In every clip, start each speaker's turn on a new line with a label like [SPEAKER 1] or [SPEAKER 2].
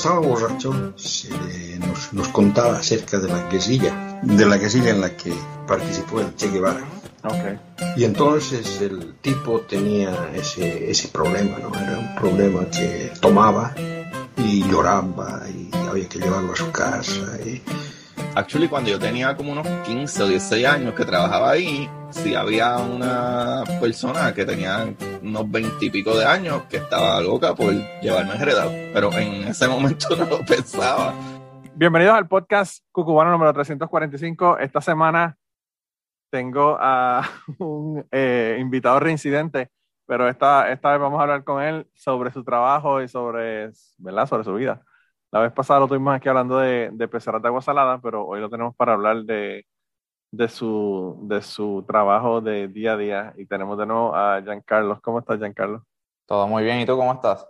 [SPEAKER 1] Estaba borracho, se nos, nos, contaba acerca de la guerrilla, de la guerrilla en la que participó el Che Guevara.
[SPEAKER 2] Okay.
[SPEAKER 1] Y entonces el tipo tenía ese, ese problema, ¿no? Era un problema que tomaba y lloraba y había que llevarlo a su casa. Y...
[SPEAKER 3] Actually, cuando yo tenía como unos 15 o 16 años que trabajaba ahí, sí había una persona que tenía unos 20 y pico de años que estaba loca por llevarme enredado, pero en ese momento no lo pensaba.
[SPEAKER 2] Bienvenidos al podcast Cucubano número 345. Esta semana tengo a un eh, invitado reincidente, pero esta, esta vez vamos a hablar con él sobre su trabajo y sobre, ¿verdad? sobre su vida. La vez pasada lo tuvimos aquí hablando de, de peceras de agua salada, pero hoy lo tenemos para hablar de, de, su, de su trabajo de día a día. Y tenemos de nuevo a Giancarlo. ¿Cómo estás, Giancarlo?
[SPEAKER 4] Todo muy bien. ¿Y tú cómo estás?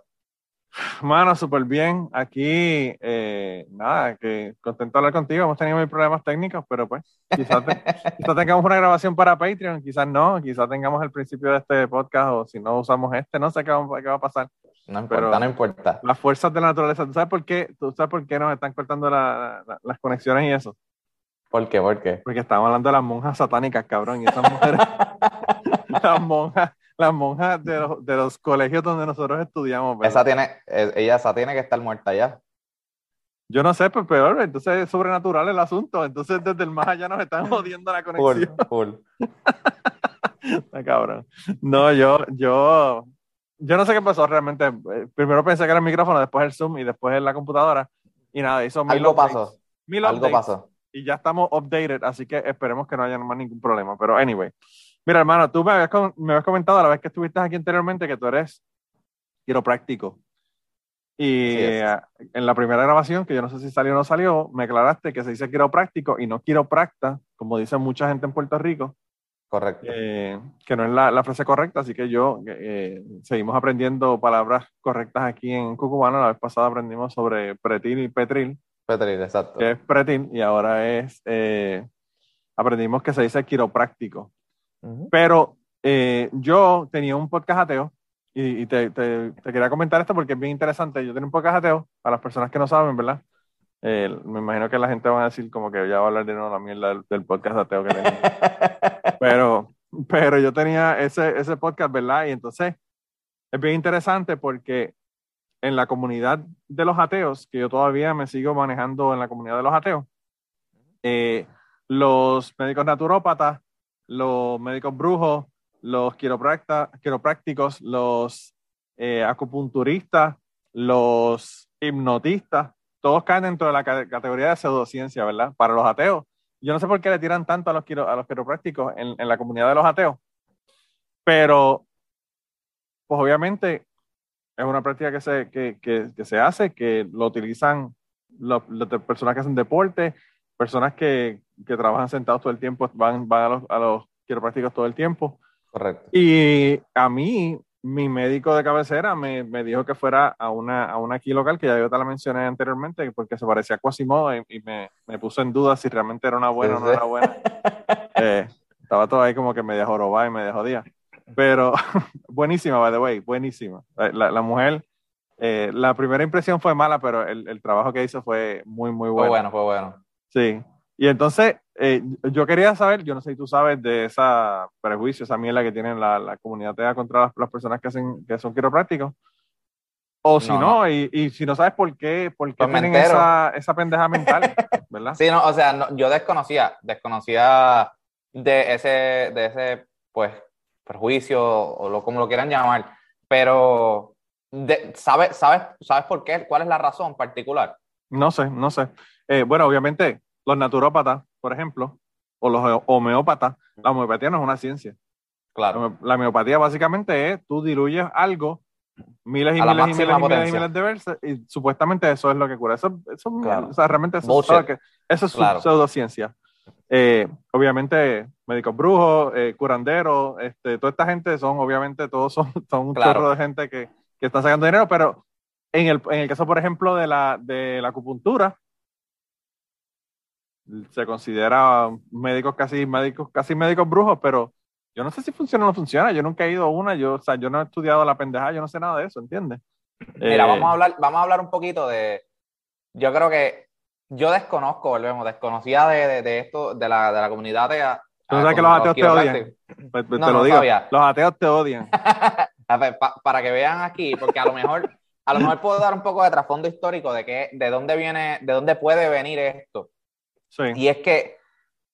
[SPEAKER 2] Mano, súper bien. Aquí, eh, nada, que contento de hablar contigo. Hemos tenido mil problemas técnicos, pero pues quizás, quizás tengamos una grabación para Patreon, quizás no, quizás tengamos el principio de este podcast o si no usamos este, no sé qué va, qué va a pasar.
[SPEAKER 4] No importa, pero no importa.
[SPEAKER 2] Las fuerzas de la naturaleza, ¿tú sabes por qué, ¿Tú sabes por qué nos están cortando la, la, las conexiones y eso?
[SPEAKER 4] ¿Por qué? ¿Por qué?
[SPEAKER 2] Porque estamos hablando de las monjas satánicas, cabrón, y esas mujeres, las monjas, las monjas de los, de los colegios donde nosotros estudiamos.
[SPEAKER 4] ¿verdad? Esa tiene, eh, ella esa tiene que estar muerta ya.
[SPEAKER 2] Yo no sé, pues peor, entonces es sobrenatural el asunto. Entonces desde el más allá nos están jodiendo la conexión.
[SPEAKER 4] Full, full.
[SPEAKER 2] Está cabrón. No, yo, yo, yo no sé qué pasó realmente. Eh, Primero pensé que era el micrófono, después el Zoom y después la computadora. Y nada, hizo mil
[SPEAKER 4] Algo pasó.
[SPEAKER 2] Mil
[SPEAKER 4] Algo
[SPEAKER 2] updates,
[SPEAKER 4] pasó.
[SPEAKER 2] Y ya estamos updated, así que esperemos que no haya más ningún problema. Pero anyway. Mira, hermano, tú me habías, me habías comentado a la vez que estuviste aquí anteriormente que tú eres quiropráctico. Y eh, en la primera grabación, que yo no sé si salió o no salió, me aclaraste que se dice quiropráctico y no quiropracta, como dice mucha gente en Puerto Rico.
[SPEAKER 4] Correcto.
[SPEAKER 2] Eh, que no es la, la, frase correcta, así que yo eh, seguimos aprendiendo palabras correctas aquí en Cucubano. La vez pasada aprendimos sobre pretil y petril.
[SPEAKER 4] Petril, exacto.
[SPEAKER 2] Que es pretil y ahora es, eh, aprendimos que se dice quiropráctico. Uh -huh. Pero eh, yo tenía un podcast ateo y, y te, te, te, quería comentar esto porque es bien interesante. Yo tenía un podcast ateo, para las personas que no saben, ¿verdad? Eh, me imagino que la gente va a decir como que ya va a hablar de nuevo la mierda del, del podcast ateo que tenía. pero, pero yo tenía ese, ese podcast, ¿verdad? Y entonces es bien interesante porque en la comunidad de los ateos, que yo todavía me sigo manejando en la comunidad de los ateos, eh, los médicos naturópatas, los médicos brujos, los quiroprácticos, los eh, acupunturistas, los hipnotistas, todos caen dentro de la categoría de pseudociencia, ¿verdad? Para los ateos. Yo no sé por qué le tiran tanto a los, quiro, a los quiroprácticos en, en, la comunidad de los ateos, pero pues obviamente es una práctica que se, que, que, que se hace, que lo utilizan las personas que hacen deporte, personas que, que, trabajan sentados todo el tiempo, van, van a, los, a los quiroprácticos todo el tiempo.
[SPEAKER 4] Correcto.
[SPEAKER 2] Y a mí, mi médico de cabecera me, me, dijo que fuera a una, a una aquí local, que ya yo te la mencioné anteriormente, porque se parecía a Quasimodo y, y me, me puso en duda si realmente era una buena sí, o no sí. era buena. eh, estaba todo ahí como que media jorobada y media jodida. Pero buenísima, by the way, buenísima. La, la mujer, eh, la primera impresión fue mala, pero el, el, trabajo que hizo fue muy, muy bueno.
[SPEAKER 4] Fue bueno, fue bueno.
[SPEAKER 2] Sí. Y entonces, eh, yo quería saber, yo no sé si tú sabes de esa prejuicio, esa mierda que tienen la, la comunidad TEA contra las, las, personas que, hacen, que son quiroprácticos. O si no, no y, y, si no sabes por qué, por qué
[SPEAKER 4] pues
[SPEAKER 2] tienen esa, esa pendeja mental, ¿verdad?
[SPEAKER 4] Sí, no, o sea, no, yo desconocía, desconocía de ese, de ese, pues, perjuicio o lo, como lo quieran llamar, pero de, ¿sabes, sabes, ¿sabes por qué? ¿Cuál es la razón particular?
[SPEAKER 2] No sé, no sé. Eh, bueno, obviamente, los naturópatas, por ejemplo, o los homeópatas, la homeopatía no es una ciencia.
[SPEAKER 4] Claro.
[SPEAKER 2] La homeopatía básicamente es tú diluyes algo miles y miles y miles, y miles y miles de veces y supuestamente eso es lo que cura. Eso, eso
[SPEAKER 4] claro.
[SPEAKER 2] o sea, realmente eso, que, eso es claro. pseudociencia. Eh, obviamente, médicos brujos, eh, curanderos, este, toda esta gente son, obviamente, todos son, son un chorro de gente que, que está sacando dinero, pero en el, en el caso, por ejemplo, de la, de la acupuntura, se considera médicos casi médicos casi médicos brujos, pero yo no sé si funciona o no funciona. Yo nunca he ido a una, yo, o sea, yo no he estudiado la pendeja, yo no sé nada de eso, ¿entiendes?
[SPEAKER 4] Mira,
[SPEAKER 2] Eh,
[SPEAKER 4] vamos a hablar, vamos a hablar un poquito de. Yo creo que yo desconozco, volvemos, desconocía de, de, de esto, de la, de la comunidad atea.
[SPEAKER 2] Tú sabes que los ateos te odian. Pues, pues,
[SPEAKER 4] No,
[SPEAKER 2] te lo
[SPEAKER 4] no
[SPEAKER 2] digo.
[SPEAKER 4] sabía.
[SPEAKER 2] Los ateos te odian.
[SPEAKER 4] A ver, pa- para que vean aquí, porque a lo mejor, a lo mejor puedo dar un poco de trasfondo histórico de que, de dónde viene, de dónde puede venir esto.
[SPEAKER 2] Sí.
[SPEAKER 4] Y es que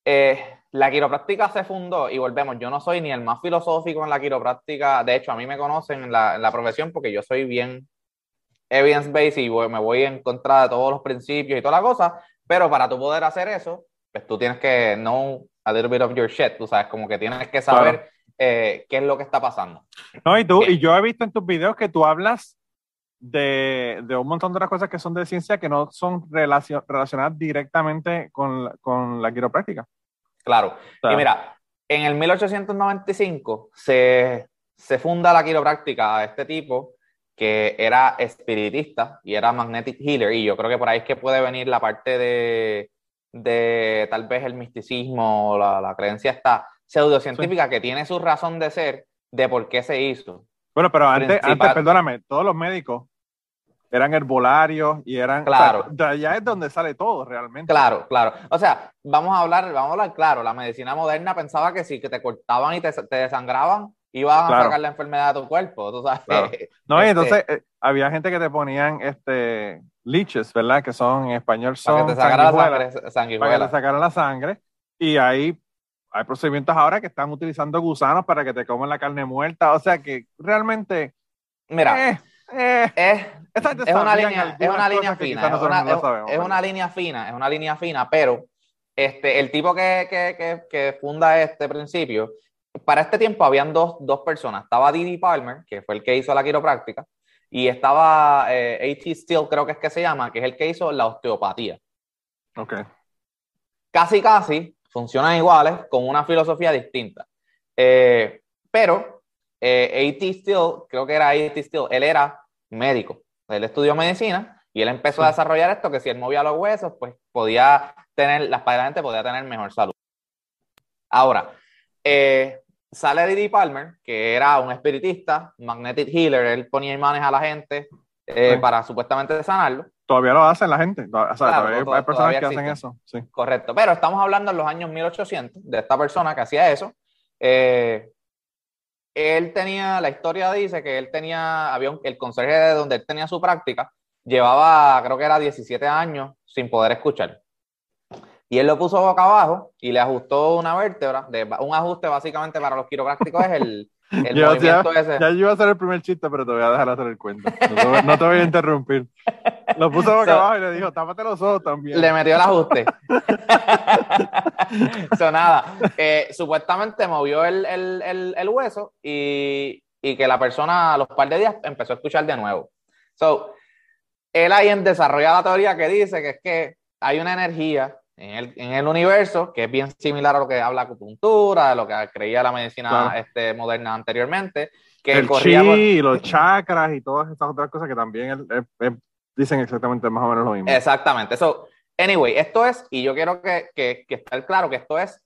[SPEAKER 4] eh, la quiropráctica se fundó, y volvemos, yo no soy ni el más filosófico en la quiropráctica, de hecho a mí me conocen en la, en la profesión porque yo soy bien evidence-based y voy- me voy en contra de todos los principios y toda la cosa, pero para tú poder hacer eso, pues tú tienes que know a little bit of your shit, tú sabes, como que tienes que saber
[SPEAKER 2] Claro.
[SPEAKER 4] eh, qué es lo que está pasando.
[SPEAKER 2] No, y tú,
[SPEAKER 4] Bien.
[SPEAKER 2] y yo he visto en tus videos que tú hablas de, de un montón de las cosas que son de ciencia que no son relacio- relacionadas directamente con, la- con la quiropráctica.
[SPEAKER 4] Claro.
[SPEAKER 2] O sea,
[SPEAKER 4] Y mira, en el 1895 se, se funda la quiropráctica a este tipo que era espiritista y era magnetic healer y yo creo que por ahí es que puede venir la parte de, de tal vez el misticismo, la, la creencia esta pseudocientífica que tiene su razón de ser de por qué se hizo.
[SPEAKER 2] Bueno, pero antes, antes, perdóname, todos los médicos eran herbolarios y eran.
[SPEAKER 4] Claro.
[SPEAKER 2] o sea, allá es donde sale todo realmente.
[SPEAKER 4] Claro, claro. O sea, vamos a hablar, vamos a hablar claro. La medicina moderna pensaba que si que te cortaban y te, te desangraban, iban a
[SPEAKER 2] Claro.
[SPEAKER 4] sacar la enfermedad de tu cuerpo. Tú sabes.
[SPEAKER 2] Claro. No, y
[SPEAKER 4] Este,
[SPEAKER 2] entonces eh, había gente que te ponían este leeches, ¿verdad? Que son en español son
[SPEAKER 4] para que te sacara la sangre,
[SPEAKER 2] para que
[SPEAKER 4] sanguijuela.
[SPEAKER 2] te sacaran la sangre. Y ahí hay procedimientos ahora que están utilizando gusanos para que te coman la carne muerta. O sea que realmente.
[SPEAKER 4] Mira,
[SPEAKER 2] eh, eh,
[SPEAKER 4] es, una línea, es una línea fina, es una,
[SPEAKER 2] no lo
[SPEAKER 4] es-
[SPEAKER 2] sabemos,
[SPEAKER 4] es
[SPEAKER 2] ¿verdad?
[SPEAKER 4] una línea fina, es una línea fina, pero este, el tipo que, que, que, que funda este principio, para este tiempo habían dos, dos personas, estaba Didi Palmer, que fue el que hizo la quiropráctica, y estaba eh, A.T. Steele, creo que es que se llama, que es el que hizo la osteopatía.
[SPEAKER 2] Ok.
[SPEAKER 4] casi casi funcionan iguales con una filosofía distinta. Eh, pero eh, A.T. Steele, creo que era A.T. Steele, él era médico, él estudió medicina y él empezó a desarrollar esto que si él movía los huesos, pues podía tener, la la gente podía tener mejor salud. Ahora, eh, sale Didi Palmer, que era un espiritista, magnetic healer, él ponía imanes a la gente eh, para supuestamente sanarlo.
[SPEAKER 2] Todavía lo hacen la gente. O sea,
[SPEAKER 4] Claro,
[SPEAKER 2] todavía
[SPEAKER 4] to-
[SPEAKER 2] hay personas
[SPEAKER 4] todavía
[SPEAKER 2] que hacen eso. Sí.
[SPEAKER 4] Correcto, pero estamos hablando en los años 1800 de esta persona que hacía eso. Eh, él tenía, la historia dice que él tenía, había un- el conserje de donde él tenía su práctica, llevaba, creo que era 17 años sin poder escuchar. Y él lo puso boca abajo y le ajustó una vértebra, de, un ajuste básicamente para los quiroprácticos es el, el
[SPEAKER 2] Yo,
[SPEAKER 4] movimiento
[SPEAKER 2] ya,
[SPEAKER 4] ese.
[SPEAKER 2] ya yo iba a hacer el primer chiste, pero te voy a dejar hacer el cuento. No te, voy- no te voy a interrumpir. Lo puso boca
[SPEAKER 4] So-
[SPEAKER 2] abajo y le dijo, tápate los ojos también.
[SPEAKER 4] Le metió el ajuste. so, nada, eh, supuestamente movió el, el- el- el hueso y, y que la persona a los par de días empezó a escuchar de nuevo. So, él ahí en- desarrolla la teoría que dice que es que hay una energía en el, en el universo que es bien similar a lo que habla acupuntura, a lo que creía la medicina
[SPEAKER 2] Claro.
[SPEAKER 4] este, moderna anteriormente, que
[SPEAKER 2] el chi
[SPEAKER 4] por-
[SPEAKER 2] y los chakras y todas estas otras cosas que también él dicen exactamente más o menos lo mismo.
[SPEAKER 4] Exactamente. So, anyway, esto es, y yo quiero que, que, que esté claro que esto es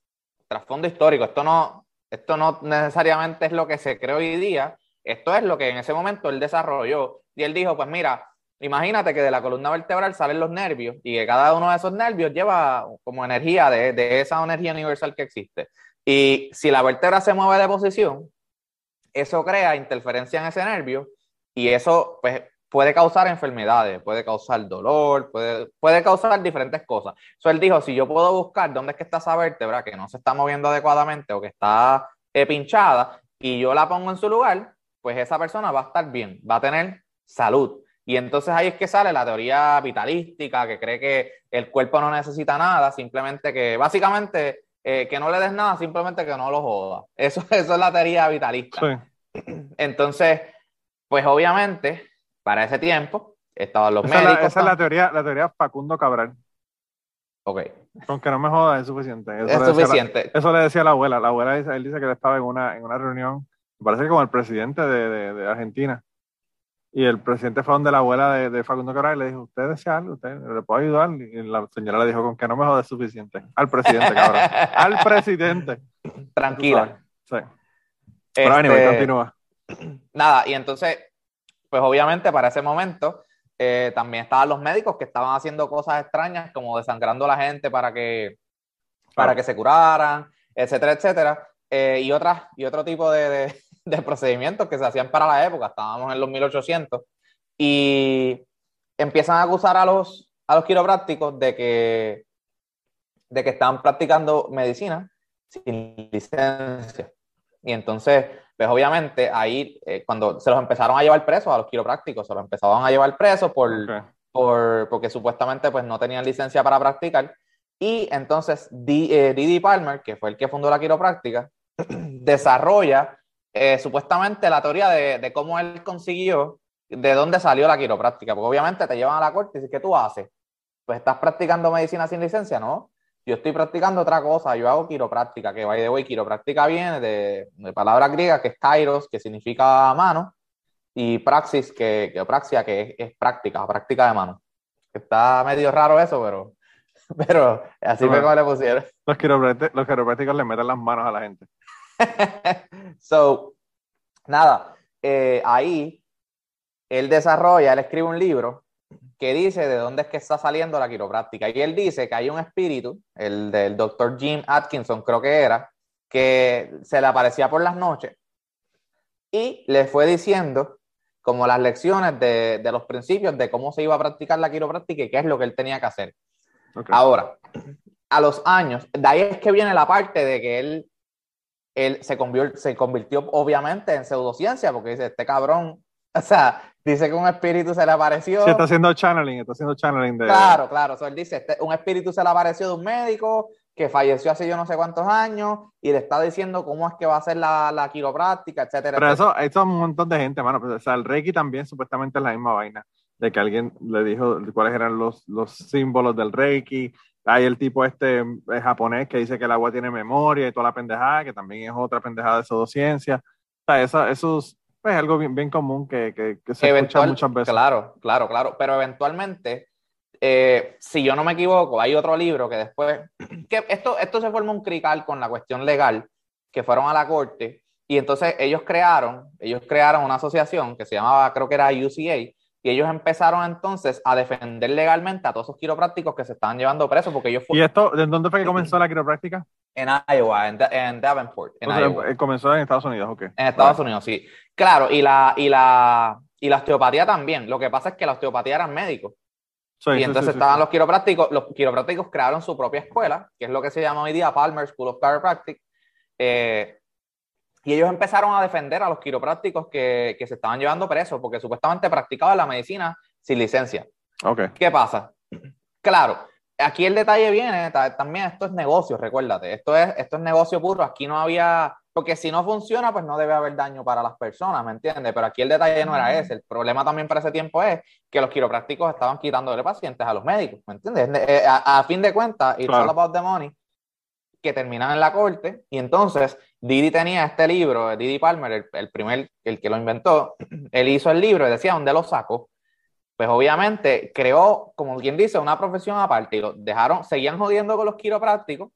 [SPEAKER 4] trasfondo histórico. Esto no, esto no necesariamente es lo que se cree hoy día. Esto es lo que en ese momento él desarrolló. Y él dijo, pues mira, imagínate que de la columna vertebral salen los nervios y que cada uno de esos nervios lleva como energía de, de esa energía universal que existe. Y si la vértebra se mueve de posición, eso crea interferencia en ese nervio y eso pues puede causar enfermedades, puede causar dolor, puede, puede causar diferentes cosas. So, él dijo, si yo puedo buscar dónde es que está esa vértebra que no se está moviendo adecuadamente o que está eh, pinchada y yo la pongo en su lugar, pues esa persona va a estar bien, va a tener salud. Y entonces ahí es que sale la teoría vitalística, que cree que el cuerpo no necesita nada, simplemente que básicamente eh, que no le des nada, simplemente que no lo joda. Eso, eso es la teoría vitalista.
[SPEAKER 2] Sí.
[SPEAKER 4] Entonces, pues obviamente, para ese tiempo estaban los
[SPEAKER 2] Esa, es la,
[SPEAKER 4] médicos.
[SPEAKER 2] esa es la teoría, la teoría Facundo Cabral.
[SPEAKER 4] Ok,
[SPEAKER 2] Con que no me jodas es suficiente. Eso
[SPEAKER 4] es
[SPEAKER 2] la-
[SPEAKER 4] suficiente.
[SPEAKER 2] eso le decía la abuela. La abuela dice, él dice que él estaba en una, en una reunión, me parece que con el presidente de, de- de Argentina. Y el presidente fue donde la abuela de, de Facundo Cabral y le dijo, ¿usted desea algo? ¿Usted le puedo ayudar? Y la señora le dijo, con que no me jodas es suficiente. Al presidente, cabrón. Al presidente.
[SPEAKER 4] Tranquila.
[SPEAKER 2] Sí. Pero
[SPEAKER 4] Este,
[SPEAKER 2] anyway, continúa.
[SPEAKER 4] Nada, y entonces pues obviamente para ese momento eh, también estaban los médicos que estaban haciendo cosas extrañas como desangrando a la gente para que, para que se curaran, etcétera, etcétera. Eh, y, otras, y otro tipo de, de, procedimientos que se hacían para la época, estábamos en los 1800, y empiezan a acusar a los, a los quiroprácticos de que, de que estaban practicando medicina sin licencia. Y entonces, pues obviamente ahí, eh, cuando se los empezaron a llevar presos a los quiroprácticos, se los empezaban a llevar presos por, por, porque supuestamente pues no tenían licencia para practicar. Y entonces eh, Didi Palmer, que fue el que fundó la quiropráctica, desarrolla eh, supuestamente la teoría de, de, cómo él consiguió, de dónde salió la quiropráctica, porque obviamente te llevan a la corte y dicen, ¿qué tú haces? Pues estás practicando medicina sin licencia, ¿no? Yo estoy practicando otra cosa, yo hago quiropráctica, que by the way, quiropráctica viene de, de palabra griega que es kairos, que significa mano, y praxis, que, que praxia, que es, práctica, práctica de mano. Está medio raro eso, pero, pero así fue como le pusieron.
[SPEAKER 2] Los quiroprácticos, los quiroprácticos le meten las manos a la gente.
[SPEAKER 4] so, nada, eh, ahí él desarrolla, él escribe un libro que dice de dónde es que está saliendo la quiropráctica. Y él dice que hay un espíritu, el del doctor Jim Atkinson, creo que era, que se le aparecía por las noches y le fue diciendo como las lecciones de, de los principios de cómo se iba a practicar la quiropráctica y qué es lo que él tenía que hacer. Ahora, a los años, de ahí es que viene la parte de que él él se, convirtió, se convirtió obviamente en pseudociencia, porque dice, este cabrón, o sea, dice que un espíritu se le apareció.
[SPEAKER 2] Sí, está haciendo channeling, está haciendo channeling de...
[SPEAKER 4] Claro, claro, so, él dice, este, un espíritu se le apareció de un médico que falleció hace yo no sé cuántos años y le está diciendo cómo es que va a ser la, la quiropráctica, etcétera.
[SPEAKER 2] Pero eso, eso es un montón de gente, mano. Pues, o sea, el Reiki también supuestamente es la misma vaina, de que alguien le dijo cuáles eran los, los símbolos del Reiki, hay el tipo este eh, japonés que dice que el agua tiene memoria y toda la pendejada, que también es otra pendejada de pseudociencia. O sea, eso, eso es pues, algo bien, bien común que, que, se escucha muchas veces.
[SPEAKER 4] Claro, claro, claro. Pero eventualmente, eh, si yo no me equivoco, hay otro libro que después, que esto, esto se forma un crical con la cuestión legal, que fueron a la corte, y entonces ellos crearon, ellos crearon una asociación que se llamaba, creo que era UCA, y ellos empezaron entonces a defender legalmente a todos esos quiroprácticos que se estaban llevando presos porque ellos
[SPEAKER 2] ¿Y esto, de dónde fue que comenzó la quiropráctica?
[SPEAKER 4] En Iowa, en, Davenport. En
[SPEAKER 2] eh, Comenzó en Estados Unidos, ok.
[SPEAKER 4] En Estados Unidos, sí. Claro, y la, y, la, y la osteopatía también. Lo que pasa es que la osteopatía eran médicos. y entonces estaban los quiroprácticos, los quiroprácticos crearon su propia escuela, que es lo que se llama hoy día Palmer School of Chiropractic. Eh, y ellos empezaron a defender a los quiroprácticos que, que se estaban llevando presos porque supuestamente practicaban la medicina sin licencia.
[SPEAKER 2] Okay.
[SPEAKER 4] ¿Qué pasa? Claro, aquí el detalle viene, también esto es negocio, recuérdate, esto es, esto es negocio puro, aquí no había, porque si no funciona, pues no debe haber daño para las personas, ¿me entiendes? Pero aquí el detalle no era ese, el problema también para ese tiempo es que los quiroprácticos estaban quitándole pacientes a los médicos, ¿me entiendes? Eh, a, fin de cuentas, it's all about the money, que terminan en la corte, y entonces Didi tenía este libro, Didi Palmer, el, primer, el que lo inventó, él hizo el libro y decía dónde lo sacó. Pues obviamente creó, como quien dice, una profesión aparte y lo dejaron, seguían jodiendo con los quiroprácticos,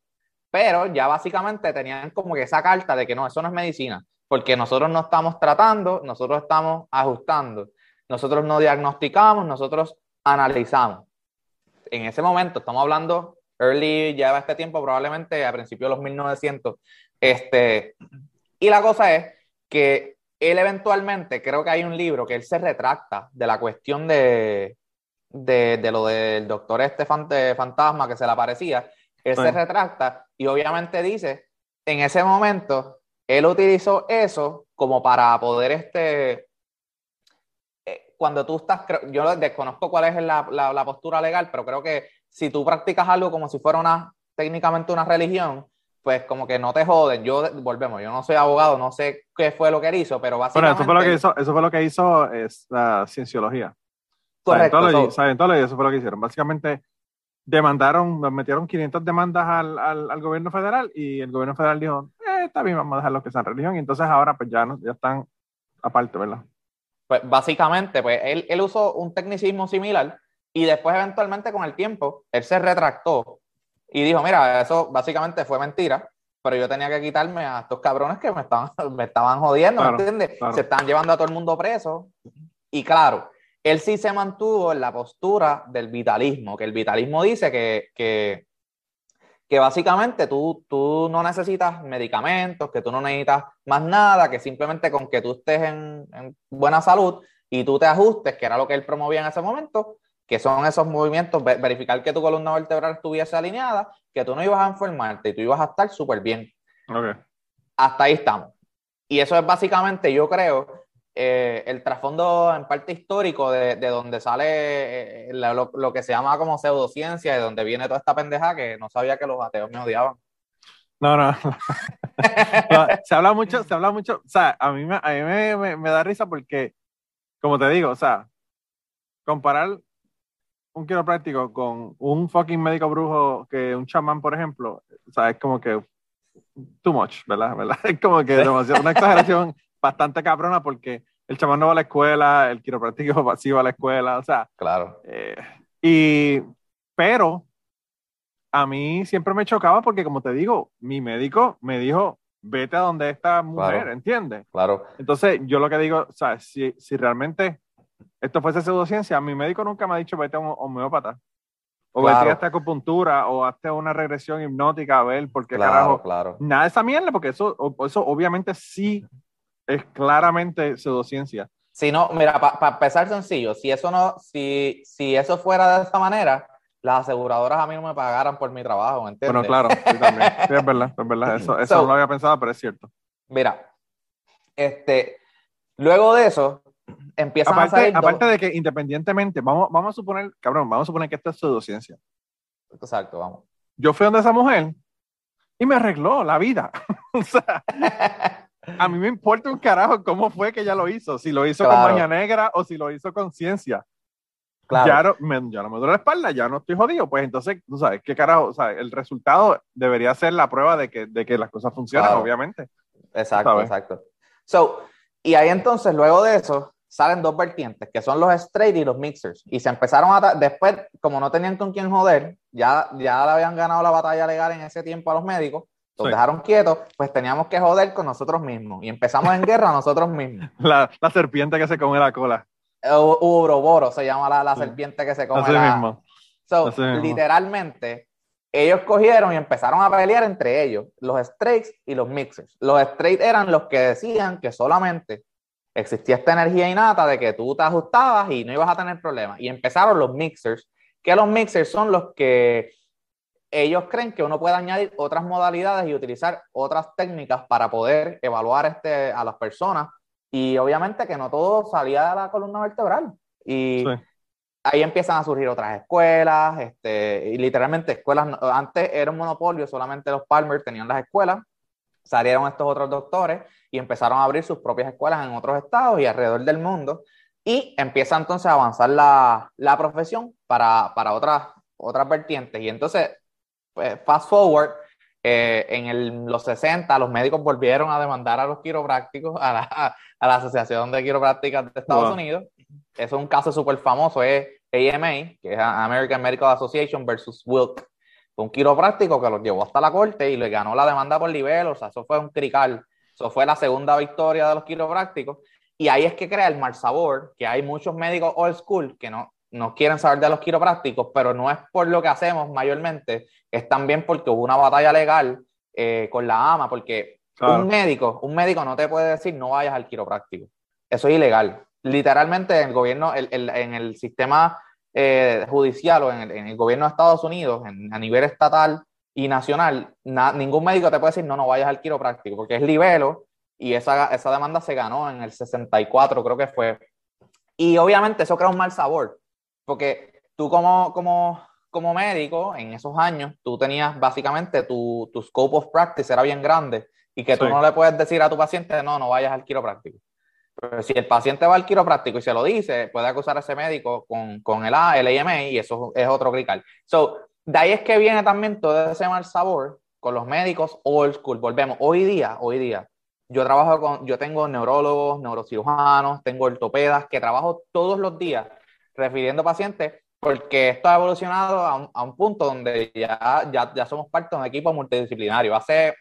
[SPEAKER 4] pero ya básicamente tenían como que esa carta de que no, eso no es medicina, porque nosotros no estamos tratando, nosotros estamos ajustando, nosotros no diagnosticamos, nosotros analizamos. En ese momento, estamos hablando early, lleva este tiempo, probablemente a principios de los 1900, este, y la cosa es que él eventualmente, creo que hay un libro que él se retracta de la cuestión de, de, lo del doctor este fantasma que se le aparecía. Él se retracta y obviamente dice, en ese momento, él utilizó eso como para poder, este, eh, cuando tú estás, yo desconozco cuál es la, la, la postura legal, pero creo que si tú practicas algo como si fuera una, técnicamente una religión, pues como que no te joden. Yo, volvemos, yo no soy abogado, no sé qué fue lo que él hizo, pero básicamente...
[SPEAKER 2] Bueno, eso fue lo que hizo, eso fue lo que hizo es la cienciología.
[SPEAKER 4] Correcto.
[SPEAKER 2] eso fue lo que hicieron. Básicamente demandaron, metieron 500 demandas al, al, gobierno federal y el gobierno federal dijo, eh, está bien, vamos a dejar lo que sea religión. Y entonces ahora pues ya, no, ya están aparte, ¿verdad?
[SPEAKER 4] Pues básicamente, pues él, él usó un tecnicismo similar y después eventualmente con el tiempo, él se retractó y dijo, mira, eso básicamente fue mentira, pero yo tenía que quitarme a estos cabrones que me estaban, me estaban jodiendo, ¿me entiendes? Se están llevando a todo el mundo preso. Y claro, él sí se mantuvo en la postura del vitalismo, que el vitalismo dice que, que, que básicamente tú, tú no necesitas medicamentos, que tú no necesitas más nada, que simplemente con que tú estés en, en buena salud y tú te ajustes, que era lo que él promovía en ese momento, que son esos movimientos, verificar que tu columna vertebral estuviese alineada, que tú no ibas a enfermarte y tú ibas a estar súper bien.
[SPEAKER 2] Ok.
[SPEAKER 4] Hasta ahí estamos. Y eso es básicamente, yo creo, eh, el trasfondo en parte histórico de, de donde sale eh, lo, lo, que se llama como pseudociencia, de donde viene toda esta pendeja que no sabía que los ateos me odiaban.
[SPEAKER 2] No, no. no se habla mucho, se habla mucho, o sea, a mí, me, a mí me, me, me da risa porque, como te digo, o sea, comparar un quiropráctico con un fucking médico brujo que un chamán, por ejemplo, o sea, es como que too much, ¿verdad? ¿verdad? Es como que demasiado, una exageración bastante cabrona porque el chamán no va a la escuela, el quiropráctico sí va a la escuela, o sea.
[SPEAKER 4] Claro.
[SPEAKER 2] Eh, y, pero a mí siempre me chocaba porque, como te digo, mi médico me dijo, vete a donde esta mujer,
[SPEAKER 4] Claro.
[SPEAKER 2] ¿entiendes?
[SPEAKER 4] Claro.
[SPEAKER 2] Entonces, yo lo que digo, o sea, si, si realmente esto fuese pseudociencia, mi médico nunca me ha dicho vete a un homeópata. O
[SPEAKER 4] Claro.
[SPEAKER 2] vete a esta acupuntura, o hazte una regresión hipnótica a ver por qué
[SPEAKER 4] Claro,
[SPEAKER 2] carajo.
[SPEAKER 4] claro.
[SPEAKER 2] Nada de esa mierda, porque eso, eso obviamente sí es claramente pseudociencia.
[SPEAKER 4] Si no, mira, para empezar sencillo, si eso no, si, si eso fuera de esta manera, las aseguradoras a mí no me pagaran por mi trabajo, ¿me entiendes?
[SPEAKER 2] Bueno, claro, sí, también. Sí, es verdad, es verdad. Eso, eso
[SPEAKER 4] So-
[SPEAKER 2] no lo había pensado, pero es cierto.
[SPEAKER 4] Mira, este, luego de eso, empiezan a
[SPEAKER 2] Aparte,
[SPEAKER 4] salir dos-
[SPEAKER 2] aparte de que independientemente, vamos, vamos a suponer, cabrón, vamos a suponer que esto es pseudociencia.
[SPEAKER 4] Exacto, vamos.
[SPEAKER 2] Yo fui donde esa mujer y me arregló la vida. o sea, a mí me importa un carajo cómo fue que ella lo hizo. Si lo hizo con
[SPEAKER 4] Claro.
[SPEAKER 2] maña negra o si lo hizo con ciencia.
[SPEAKER 4] Claro.
[SPEAKER 2] Ya, no, me, ya no me duele la espalda, ya no estoy jodido. Pues entonces, tú sabes, ¿qué carajo? O sea, el resultado debería ser la prueba de que, de que las cosas funcionan,
[SPEAKER 4] Claro.
[SPEAKER 2] obviamente.
[SPEAKER 4] Exacto, exacto. So, y ahí entonces, luego de eso, salen dos vertientes, que son los straight y los mixers. Y se empezaron a... Después, como no tenían con quién joder, ya, ya le habían ganado la batalla legal en ese tiempo a los médicos, los
[SPEAKER 2] Sí.
[SPEAKER 4] dejaron quietos, pues teníamos que joder con nosotros mismos. Y empezamos en guerra nosotros mismos.
[SPEAKER 2] La, la serpiente que se come la cola.
[SPEAKER 4] U- Uroboro se llama la, la
[SPEAKER 2] Sí.
[SPEAKER 4] serpiente que se come
[SPEAKER 2] Así
[SPEAKER 4] la...
[SPEAKER 2] mismo.
[SPEAKER 4] So,
[SPEAKER 2] Así mismo.
[SPEAKER 4] literalmente, ellos cogieron y empezaron a pelear entre ellos, los straights y los mixers. Los straight eran los que decían que solamente existía esta energía innata de que tú te ajustabas y no ibas a tener problemas. Y empezaron los mixers, que los mixers son los que ellos creen que uno puede añadir otras modalidades y utilizar otras técnicas para poder evaluar este, a las personas. Y obviamente que no todo salía de la columna vertebral. Y
[SPEAKER 2] Sí.
[SPEAKER 4] ahí empiezan a surgir otras escuelas, este, y literalmente escuelas, antes era un monopolio, solamente los Palmer tenían las escuelas, salieron estos otros doctores y empezaron a abrir sus propias escuelas en otros estados y alrededor del mundo, y empieza entonces a avanzar la, la profesión para, para otras, otras vertientes. Y entonces, pues, fast forward, eh, en el- los 60 los médicos volvieron a demandar a los quiroprácticos, a la, a la Asociación de Quiroprácticas de Estados
[SPEAKER 2] Wow.
[SPEAKER 4] Unidos. Es un caso súper famoso, es AMA, que es American Medical Association versus Wilk. Un quiropráctico que los llevó hasta la corte y le ganó la demanda por nivel, o sea, eso fue un crical. Eso fue la segunda victoria de los quiroprácticos. Y ahí es que crea el mal sabor, que hay muchos médicos old school que no, no quieren saber de los quiroprácticos, pero no es por lo que hacemos mayormente, es también porque hubo una batalla legal eh, con la AMA, porque
[SPEAKER 2] Claro.
[SPEAKER 4] un médico, un médico no te puede decir no vayas al quiropráctico. Eso es ilegal. Literalmente en el gobierno, el- el- en el sistema eh, judicial o en el, en el gobierno de Estados Unidos, en- a nivel estatal y nacional, na- ningún médico te puede decir no, no vayas al quiropráctico, porque es libelo y esa, esa demanda se ganó en el 64, creo que fue. Y obviamente eso crea un mal sabor, porque tú como, como, como médico en esos años, tú tenías básicamente tu, tu scope of practice era bien grande y que tú
[SPEAKER 2] Sí.
[SPEAKER 4] no le puedes decir a tu paciente, no, no vayas al quiropráctico. Pero si el paciente va al quiropráctico y se lo dice, puede acusar a ese médico con, con el, el AMA y eso es otro crical. So, de ahí es que viene también todo ese mal sabor con los médicos old school. Volvemos, hoy día, hoy día, yo trabajo con, yo tengo neurólogos, neurocirujanos, tengo ortopedas que trabajo todos los días refiriendo pacientes porque esto ha evolucionado a un, a un punto donde ya, ya, ya somos parte de un equipo multidisciplinario. Hace,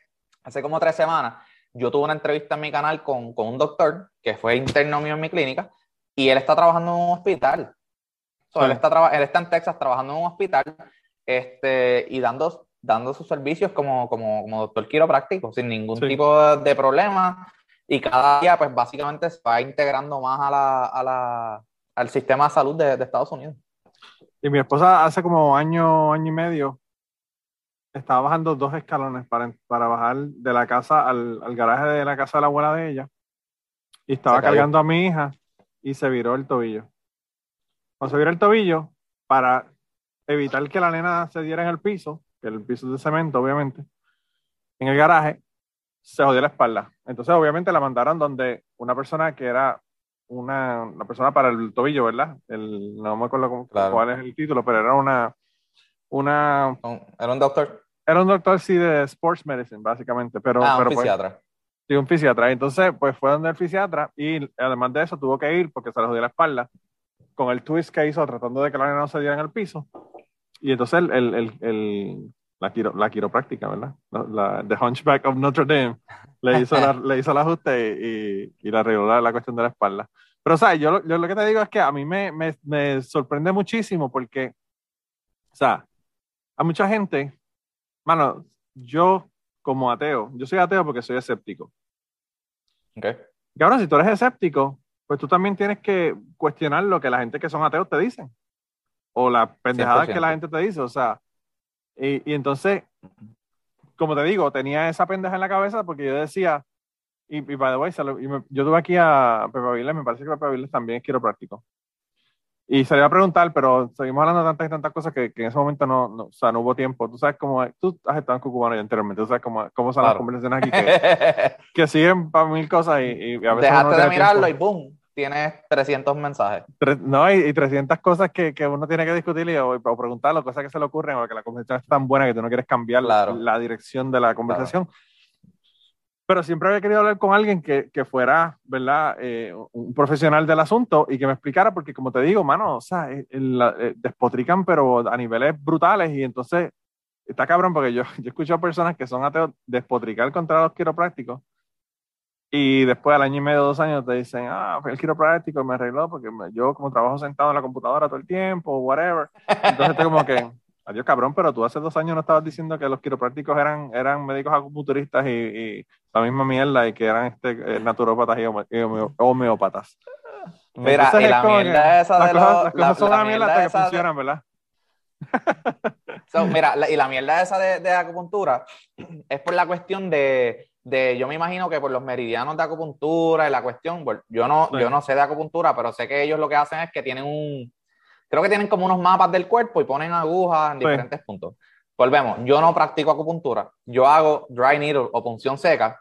[SPEAKER 4] hace como tres semanas yo tuve una entrevista en mi canal con, con un doctor que fue interno mío en mi clínica y él está trabajando en un hospital. él, está él está en Texas trabajando en un hospital este, y dando, dando sus servicios como, como, como doctor quiropráctico, sin ningún tipo de problema. Y cada día, pues básicamente se va integrando más a la, a la, al sistema de salud de, de Estados Unidos.
[SPEAKER 2] Y mi esposa hace como año, año y medio, estaba bajando dos escalones para, para bajar de la casa al, al, garaje de la casa de la abuela de ella. Y estaba cargando a mi hija y se viró el tobillo. Cuando se viró el tobillo, para evitar que la nena se diera en el piso, que el piso es de cemento, obviamente, en el garaje, se jodió la espalda. Entonces, obviamente, la mandaron donde una persona que era una, persona para el tobillo, ¿verdad? El, no me acuerdo cuál es el título, pero era una, una...
[SPEAKER 4] ¿Era un doctor?
[SPEAKER 2] Era un doctor, sí, de sports medicine, básicamente. Pero,
[SPEAKER 4] ah,
[SPEAKER 2] un
[SPEAKER 4] pues, fisiatra.
[SPEAKER 2] sí, un fisiatra. Entonces, pues fue donde el fisiatra y además de eso tuvo que ir porque se le jodió la espalda con el twist que hizo tratando de que la nena no se diera en el piso. Y entonces el, el, el, el la, quiro, la quiropráctica, ¿verdad? La, The Hunchback of Notre Dame le hizo, la, le hizo el ajuste y, y, la arregló la, cuestión de la espalda. Pero, ¿sabes? Yo, yo lo que te digo es que a mí me, me, me sorprende muchísimo porque, o sea, a mucha gente, mano, yo como ateo, yo soy ateo porque soy escéptico.
[SPEAKER 4] Ok.
[SPEAKER 2] Y ahora, si tú eres escéptico, pues tú también tienes que cuestionar lo que la gente que son ateos te dicen. O las pendejadas que la gente te dice. O sea, y, y, entonces, como te digo, tenía esa pendeja en la cabeza porque yo decía, y, y by the way, yo tuve aquí a Pepe Aviles, me parece que Pepe Aviles también es quiropráctico. Y se le iba a preguntar, pero seguimos hablando de tantas y tantas cosas que, que en ese momento no, no, o sea, no hubo tiempo. Tú sabes cómo, tú has estado en Cucubano anteriormente, tú sabes cómo, cómo son las conversaciones aquí que, que siguen para mil cosas y, y a veces
[SPEAKER 4] Dejaste de mirarlo y boom, tienes 300 mensajes.
[SPEAKER 2] no, y, y, 300 cosas que, que, uno tiene que discutir y, o, o preguntarle, cosas que se le ocurren o que la conversación es tan buena que tú no quieres cambiar
[SPEAKER 4] claro.
[SPEAKER 2] la, la, dirección de la conversación. Claro pero siempre había querido hablar con alguien que, que fuera, ¿verdad?, eh, un profesional del asunto y que me explicara, porque como te digo, mano, o sea, el, el, despotrican, pero a niveles brutales y entonces está cabrón porque yo, yo escucho a personas que son ateos despotricar contra los quiroprácticos y después al año y medio, dos años te dicen, ah, fue el quiropráctico me arregló porque yo como trabajo sentado en la computadora todo el tiempo, whatever. Entonces estoy como que, Adiós, cabrón, pero tú hace dos años no estabas diciendo que los quiroprácticos eran, eran médicos acupunturistas y, y la misma mierda y que eran este, naturópatas y, homeópatas.
[SPEAKER 4] Mira, y la mierda esa de
[SPEAKER 2] los... Las cosas son la, mierda hasta que funcionan, ¿verdad?
[SPEAKER 4] So, mira, la, y la mierda esa de, de, acupuntura es por la cuestión de, de, yo me imagino que por los meridianos de acupuntura y la cuestión, yo no, sí. yo no sé de acupuntura, pero sé que ellos lo que hacen es que tienen un, creo que tienen como unos mapas del cuerpo y ponen agujas en diferentes sí. puntos. Volvemos, yo no practico acupuntura, yo hago dry needle o punción seca,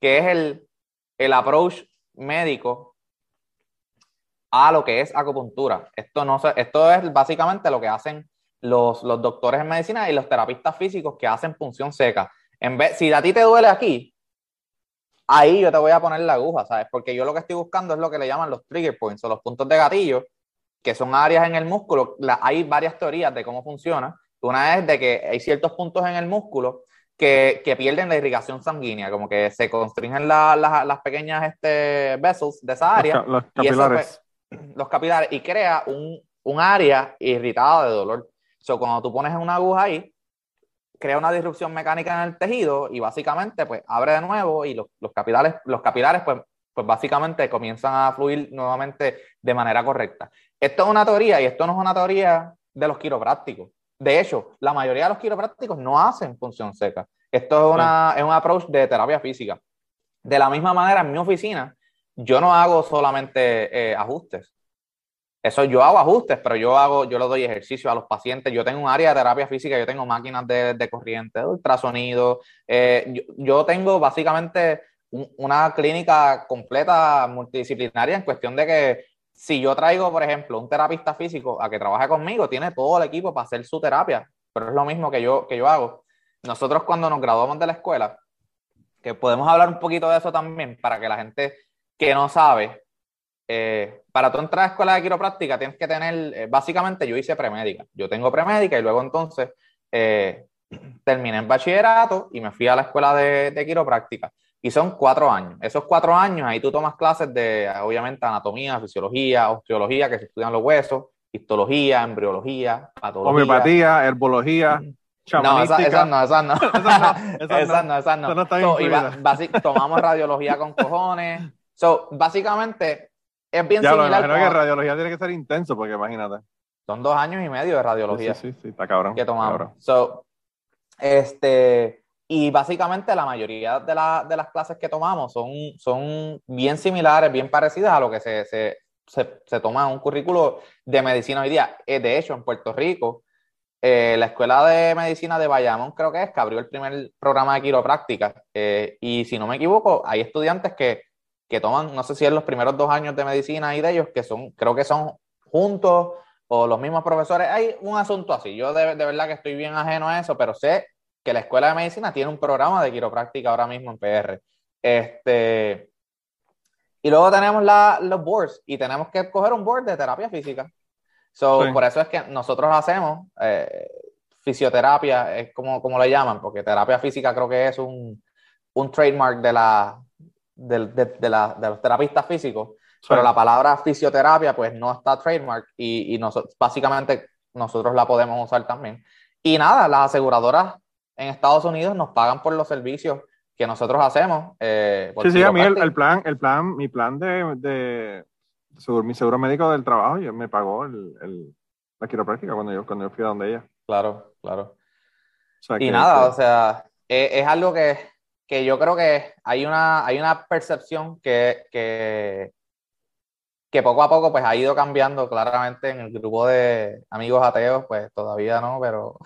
[SPEAKER 4] que es el, el approach médico a lo que es acupuntura. Esto, no, esto es básicamente lo que hacen los, los doctores en medicina y los terapistas físicos que hacen punción seca. En vez, si a ti te duele aquí, ahí yo te voy a poner la aguja, ¿sabes? Porque yo lo que estoy buscando es lo que le llaman los trigger points o los puntos de gatillo, que son áreas en el músculo. La, hay varias teorías de cómo funciona. Una es de que hay ciertos puntos en el músculo que, que pierden la irrigación sanguínea, como que se constringen la, la, las pequeñas este, vessels de esa área.
[SPEAKER 2] Los, los capilares.
[SPEAKER 4] Y eso, los capilares. Y crea un, un área irritada de dolor. So, cuando tú pones una aguja ahí, crea una disrupción mecánica en el tejido y básicamente pues abre de nuevo y los, los capilares, los capilares pues, pues básicamente comienzan a fluir nuevamente de manera correcta. Esto es una teoría y esto no es una teoría de los quiroprácticos. De hecho, la mayoría de los quiroprácticos no hacen función seca. Esto es, una, es un approach de terapia física. De la misma manera, en mi oficina, yo no hago solamente eh, ajustes. Eso yo hago ajustes, pero yo hago, yo le doy ejercicio a los pacientes. Yo tengo un área de terapia física, yo tengo máquinas de, de corriente, de ultrasonido. Eh, yo, yo, tengo básicamente un, una clínica completa multidisciplinaria en cuestión de que si yo traigo, por ejemplo, un terapista físico a que trabaje conmigo, tiene todo el equipo para hacer su terapia, pero es lo mismo que yo, que yo hago. Nosotros cuando nos graduamos de la escuela, que podemos hablar un poquito de eso también, para que la gente que no sabe, eh, para tú entrar a la escuela de quiropráctica tienes que tener, eh, básicamente yo hice premédica, yo tengo premédica y luego entonces eh, terminé en bachillerato y me fui a la escuela de, de quiropráctica. Y son cuatro años. Esos cuatro años, ahí tú tomas clases de, obviamente, anatomía, fisiología, osteología, que se estudian los huesos, histología, embriología,
[SPEAKER 2] patología. Homeopatía, herbología.
[SPEAKER 4] No, esas esa no, esas no. esas no, esas no. no. tomamos radiología con cojones. So, básicamente, es bien
[SPEAKER 2] ya,
[SPEAKER 4] similar.
[SPEAKER 2] Lo que radiología tiene que ser intenso, porque imagínate.
[SPEAKER 4] Son dos años y medio de radiología.
[SPEAKER 2] Sí, sí, sí, está cabrón.
[SPEAKER 4] Que tomamos. So, este, y básicamente la mayoría de, de, las clases que tomamos son, son bien similares, bien parecidas a lo que se, se, se, toma en un currículo de medicina hoy día. Eh, de hecho, en Puerto Rico, eh, la Escuela de Medicina de Bayamón creo que es, que abrió el primer programa de quiropráctica. Eh, y si no me equivoco, hay estudiantes que, que toman, no sé si en los primeros dos años de medicina y de ellos, que son, creo que son juntos o los mismos profesores. Hay un asunto así. Yo de, de verdad que estoy bien ajeno a eso, pero sé que la Escuela de Medicina tiene un programa de quiropráctica ahora mismo en PR. Este, y luego tenemos la, los boards y tenemos que coger un board de terapia física. So, Por eso es que nosotros hacemos eh, fisioterapia, es como, como le llaman, porque terapia física creo que es un, un trademark de, la, de, de, la, de los terapistas físicos, pero la palabra fisioterapia pues no está trademark y, y básicamente nosotros la podemos usar también. Y nada, las aseguradoras en Estados Unidos nos pagan por los servicios que nosotros hacemos. Eh,
[SPEAKER 2] sí, sí, a mí el, plan, el plan, mi plan de, de seguro, mi seguro médico del trabajo me pagó el, la quiropráctica cuando yo, cuando yo fui a donde ella.
[SPEAKER 4] Claro, claro. y nada, o sea, e, es, algo que, que, yo creo que hay una, hay una percepción que, que, que poco a poco pues ha ido cambiando claramente en el grupo de amigos ateos, pues todavía no, pero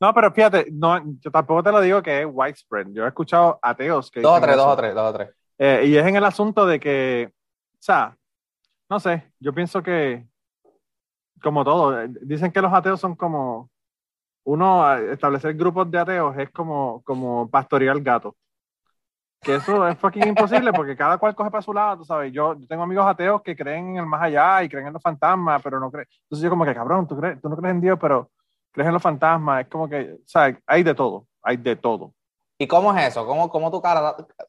[SPEAKER 2] no, pero fíjate, no, yo tampoco te lo digo que es widespread. Yo he escuchado ateos que.
[SPEAKER 4] Dos o tres, dos o tres, dos o tres.
[SPEAKER 2] Eh, y es en el asunto de que, o sea, no sé, yo pienso que, como todo, eh, dicen que los ateos son como, uno, establecer grupos de ateos es como, como pastorear gato. Que eso es fucking imposible porque cada cual coge para su lado, tú sabes. Yo, yo tengo amigos ateos que creen en el más allá y creen en los fantasmas, pero no creen. Entonces yo como que, cabrón, tú, crees, tú no crees en Dios, pero crees en los fantasmas, es como que, o sea, hay de todo, hay de todo.
[SPEAKER 4] ¿Y cómo es eso? ¿Cómo, cómo tú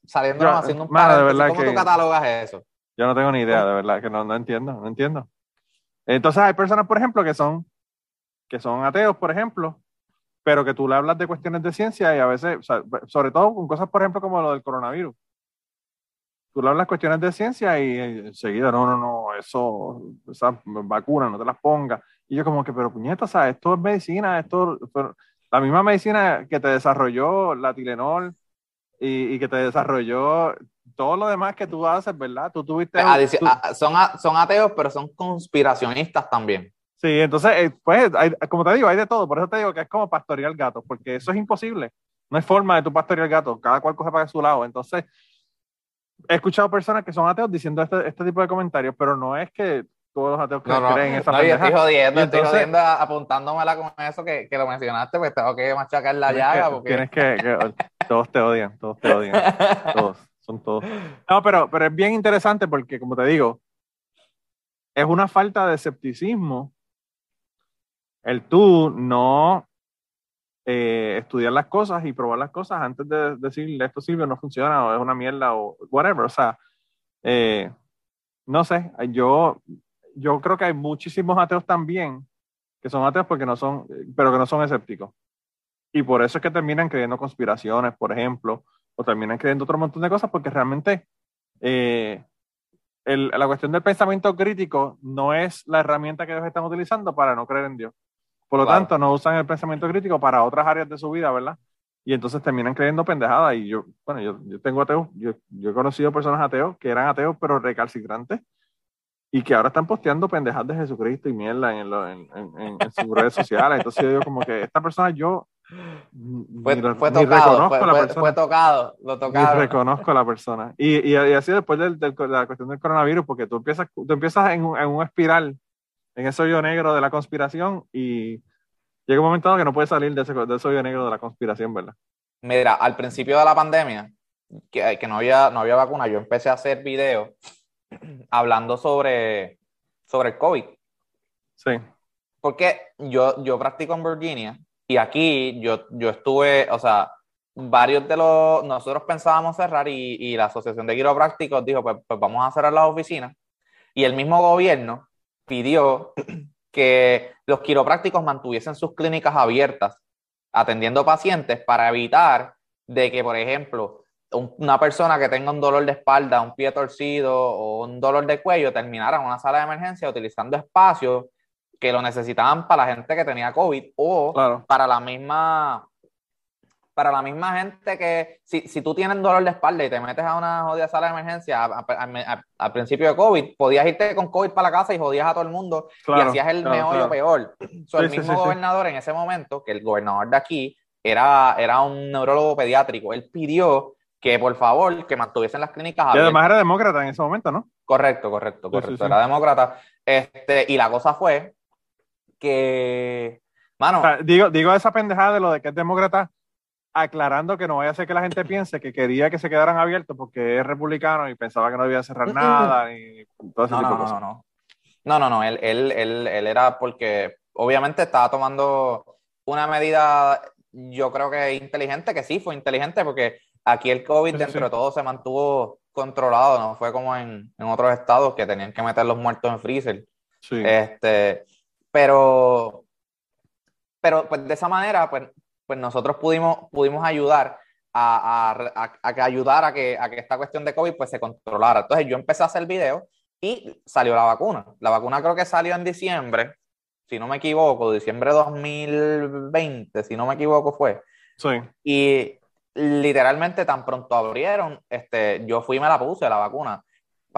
[SPEAKER 4] saliendo haciendo un paréntesis, ¿cómo tú catalogas eso?
[SPEAKER 2] Yo no tengo ni idea, de verdad, que no, no entiendo, no entiendo. Entonces hay personas, por ejemplo, que son, que son ateos, por ejemplo, pero que tú le hablas de cuestiones de ciencia y a veces, sobre todo con cosas, por ejemplo, como lo del coronavirus. Tú le hablas cuestiones de ciencia y enseguida, no, no, no, eso, esas vacunas, no te las pongas. Y yo como que, pero puñeta, o sea, esto es medicina, esto, la misma medicina que te desarrolló la Tilenol y, que te desarrolló todo lo demás que tú haces, ¿verdad? Tú tuviste...
[SPEAKER 4] son, son ateos, pero son conspiracionistas también.
[SPEAKER 2] Sí, entonces, eh, pues, como te digo, hay de todo. Por eso te digo que es como pastorear gato, porque eso es imposible. No hay forma de tu pastorear gato. Cada cual coge para su lado. Entonces, he escuchado personas que son ateos diciendo este, este tipo de comentarios, pero no es que todos los ateos que no, creen esa
[SPEAKER 4] no, yo estoy jodiendo, estoy jodiendo apuntándomela con eso que, que, lo mencionaste, pues tengo que machacar la llaga. porque...
[SPEAKER 2] Tienes que, todos te odian, todos te odian, todos, son todos. No, pero, pero es bien interesante porque, como te digo, es una falta de escepticismo el tú no eh, estudiar las cosas y probar las cosas antes de decir esto sirve o no funciona o es una mierda o whatever. O sea, eh, no sé, yo yo creo que hay muchísimos ateos también que son ateos porque no son, pero que no son escépticos. Y por eso es que terminan creyendo conspiraciones, por ejemplo, o terminan creyendo otro montón de cosas porque realmente eh, la cuestión del pensamiento crítico no es la herramienta que ellos están utilizando para no creer en Dios. Por lo tanto, no usan el pensamiento crítico para otras áreas de su vida, ¿verdad? Y entonces terminan creyendo pendejadas. Y yo, bueno, yo, yo tengo ateos, yo, yo he conocido personas ateos que eran ateos pero recalcitrantes y que ahora están posteando pendejadas de Jesucristo y mierda en, en, en, sus redes sociales. Entonces yo digo como que esta persona yo
[SPEAKER 4] fue, fue tocado, fue, la fue, tocado, lo tocaron.
[SPEAKER 2] reconozco a la persona. Y, y, así después de la cuestión del coronavirus, porque tú empiezas, tú empiezas en, en un espiral, en ese hoyo negro de la conspiración y llega un momento que no puedes salir de ese, de ese hoyo negro de la conspiración, ¿verdad?
[SPEAKER 4] Mira, al principio de la pandemia, que, que no, había, no había vacuna, yo empecé a hacer videos hablando sobre, sobre el COVID.
[SPEAKER 2] Sí.
[SPEAKER 4] Porque yo, yo practico en Virginia y aquí yo, yo estuve, o sea, varios de los, nosotros pensábamos cerrar y, y la Asociación de Quiroprácticos dijo, pues, pues, vamos a cerrar las oficinas. Y el mismo gobierno pidió que los quiroprácticos mantuviesen sus clínicas abiertas atendiendo pacientes para evitar de que, por ejemplo, una persona que tenga un dolor de espalda, un pie torcido o un dolor de cuello terminara en una sala de emergencia utilizando espacios que lo necesitaban para la gente que tenía COVID o para la misma para la misma gente que si, si, tú tienes dolor de espalda y te metes a una jodida sala de emergencia al principio de COVID, podías irte con COVID para la casa y jodías a todo el mundo y hacías el meollo peor. el mismo gobernador en ese momento, que el gobernador de aquí era, era un neurólogo pediátrico, él pidió que por favor que mantuviesen las clínicas abiertas.
[SPEAKER 2] Y además era demócrata en ese momento, ¿no?
[SPEAKER 4] Correcto, correcto, correcto. Era demócrata. Este, y la cosa fue que, mano.
[SPEAKER 2] digo, digo esa pendejada de lo de que es demócrata, aclarando que no vaya a ser que la gente piense que quería que se quedaran abiertos porque es republicano y pensaba que no debía cerrar nada y todo ese
[SPEAKER 4] no,
[SPEAKER 2] tipo
[SPEAKER 4] no,
[SPEAKER 2] de cosas.
[SPEAKER 4] No, no, no, no, no, él, él, él, él era porque obviamente estaba tomando una medida, yo creo que inteligente, que sí fue inteligente porque aquí el COVID dentro de todo se mantuvo controlado, no fue como en, en, otros estados que tenían que meter los muertos en freezer.
[SPEAKER 2] Sí.
[SPEAKER 4] Este, pero, pero pues de esa manera, pues, pues nosotros pudimos, pudimos ayudar a, a, a, que ayudar a que, a que esta cuestión de COVID pues se controlara. Entonces yo empecé a hacer videos y salió la vacuna. La vacuna creo que salió en diciembre, si no me equivoco, diciembre de 2020, si no me equivoco fue.
[SPEAKER 2] Sí.
[SPEAKER 4] Y literalmente tan pronto abrieron, este, yo fui y me la puse, la vacuna.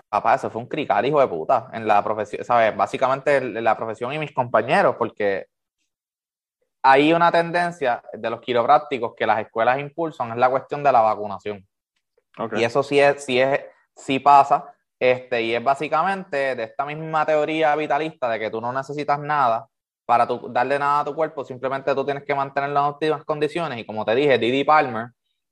[SPEAKER 4] Papá, eso fue un crical, hijo de puta, en la profesión, ¿sabes? Básicamente la profesión y mis compañeros, porque hay una tendencia de los quiroprácticos que las escuelas impulsan, es la cuestión de la vacunación.
[SPEAKER 2] Okay.
[SPEAKER 4] Y eso sí, es, sí, es, sí pasa, este, y es básicamente de esta misma teoría vitalista de que tú no necesitas nada para tu, darle nada a tu cuerpo, simplemente tú tienes que mantenerlo en óptimas condiciones. Y como te dije, Didi Palmer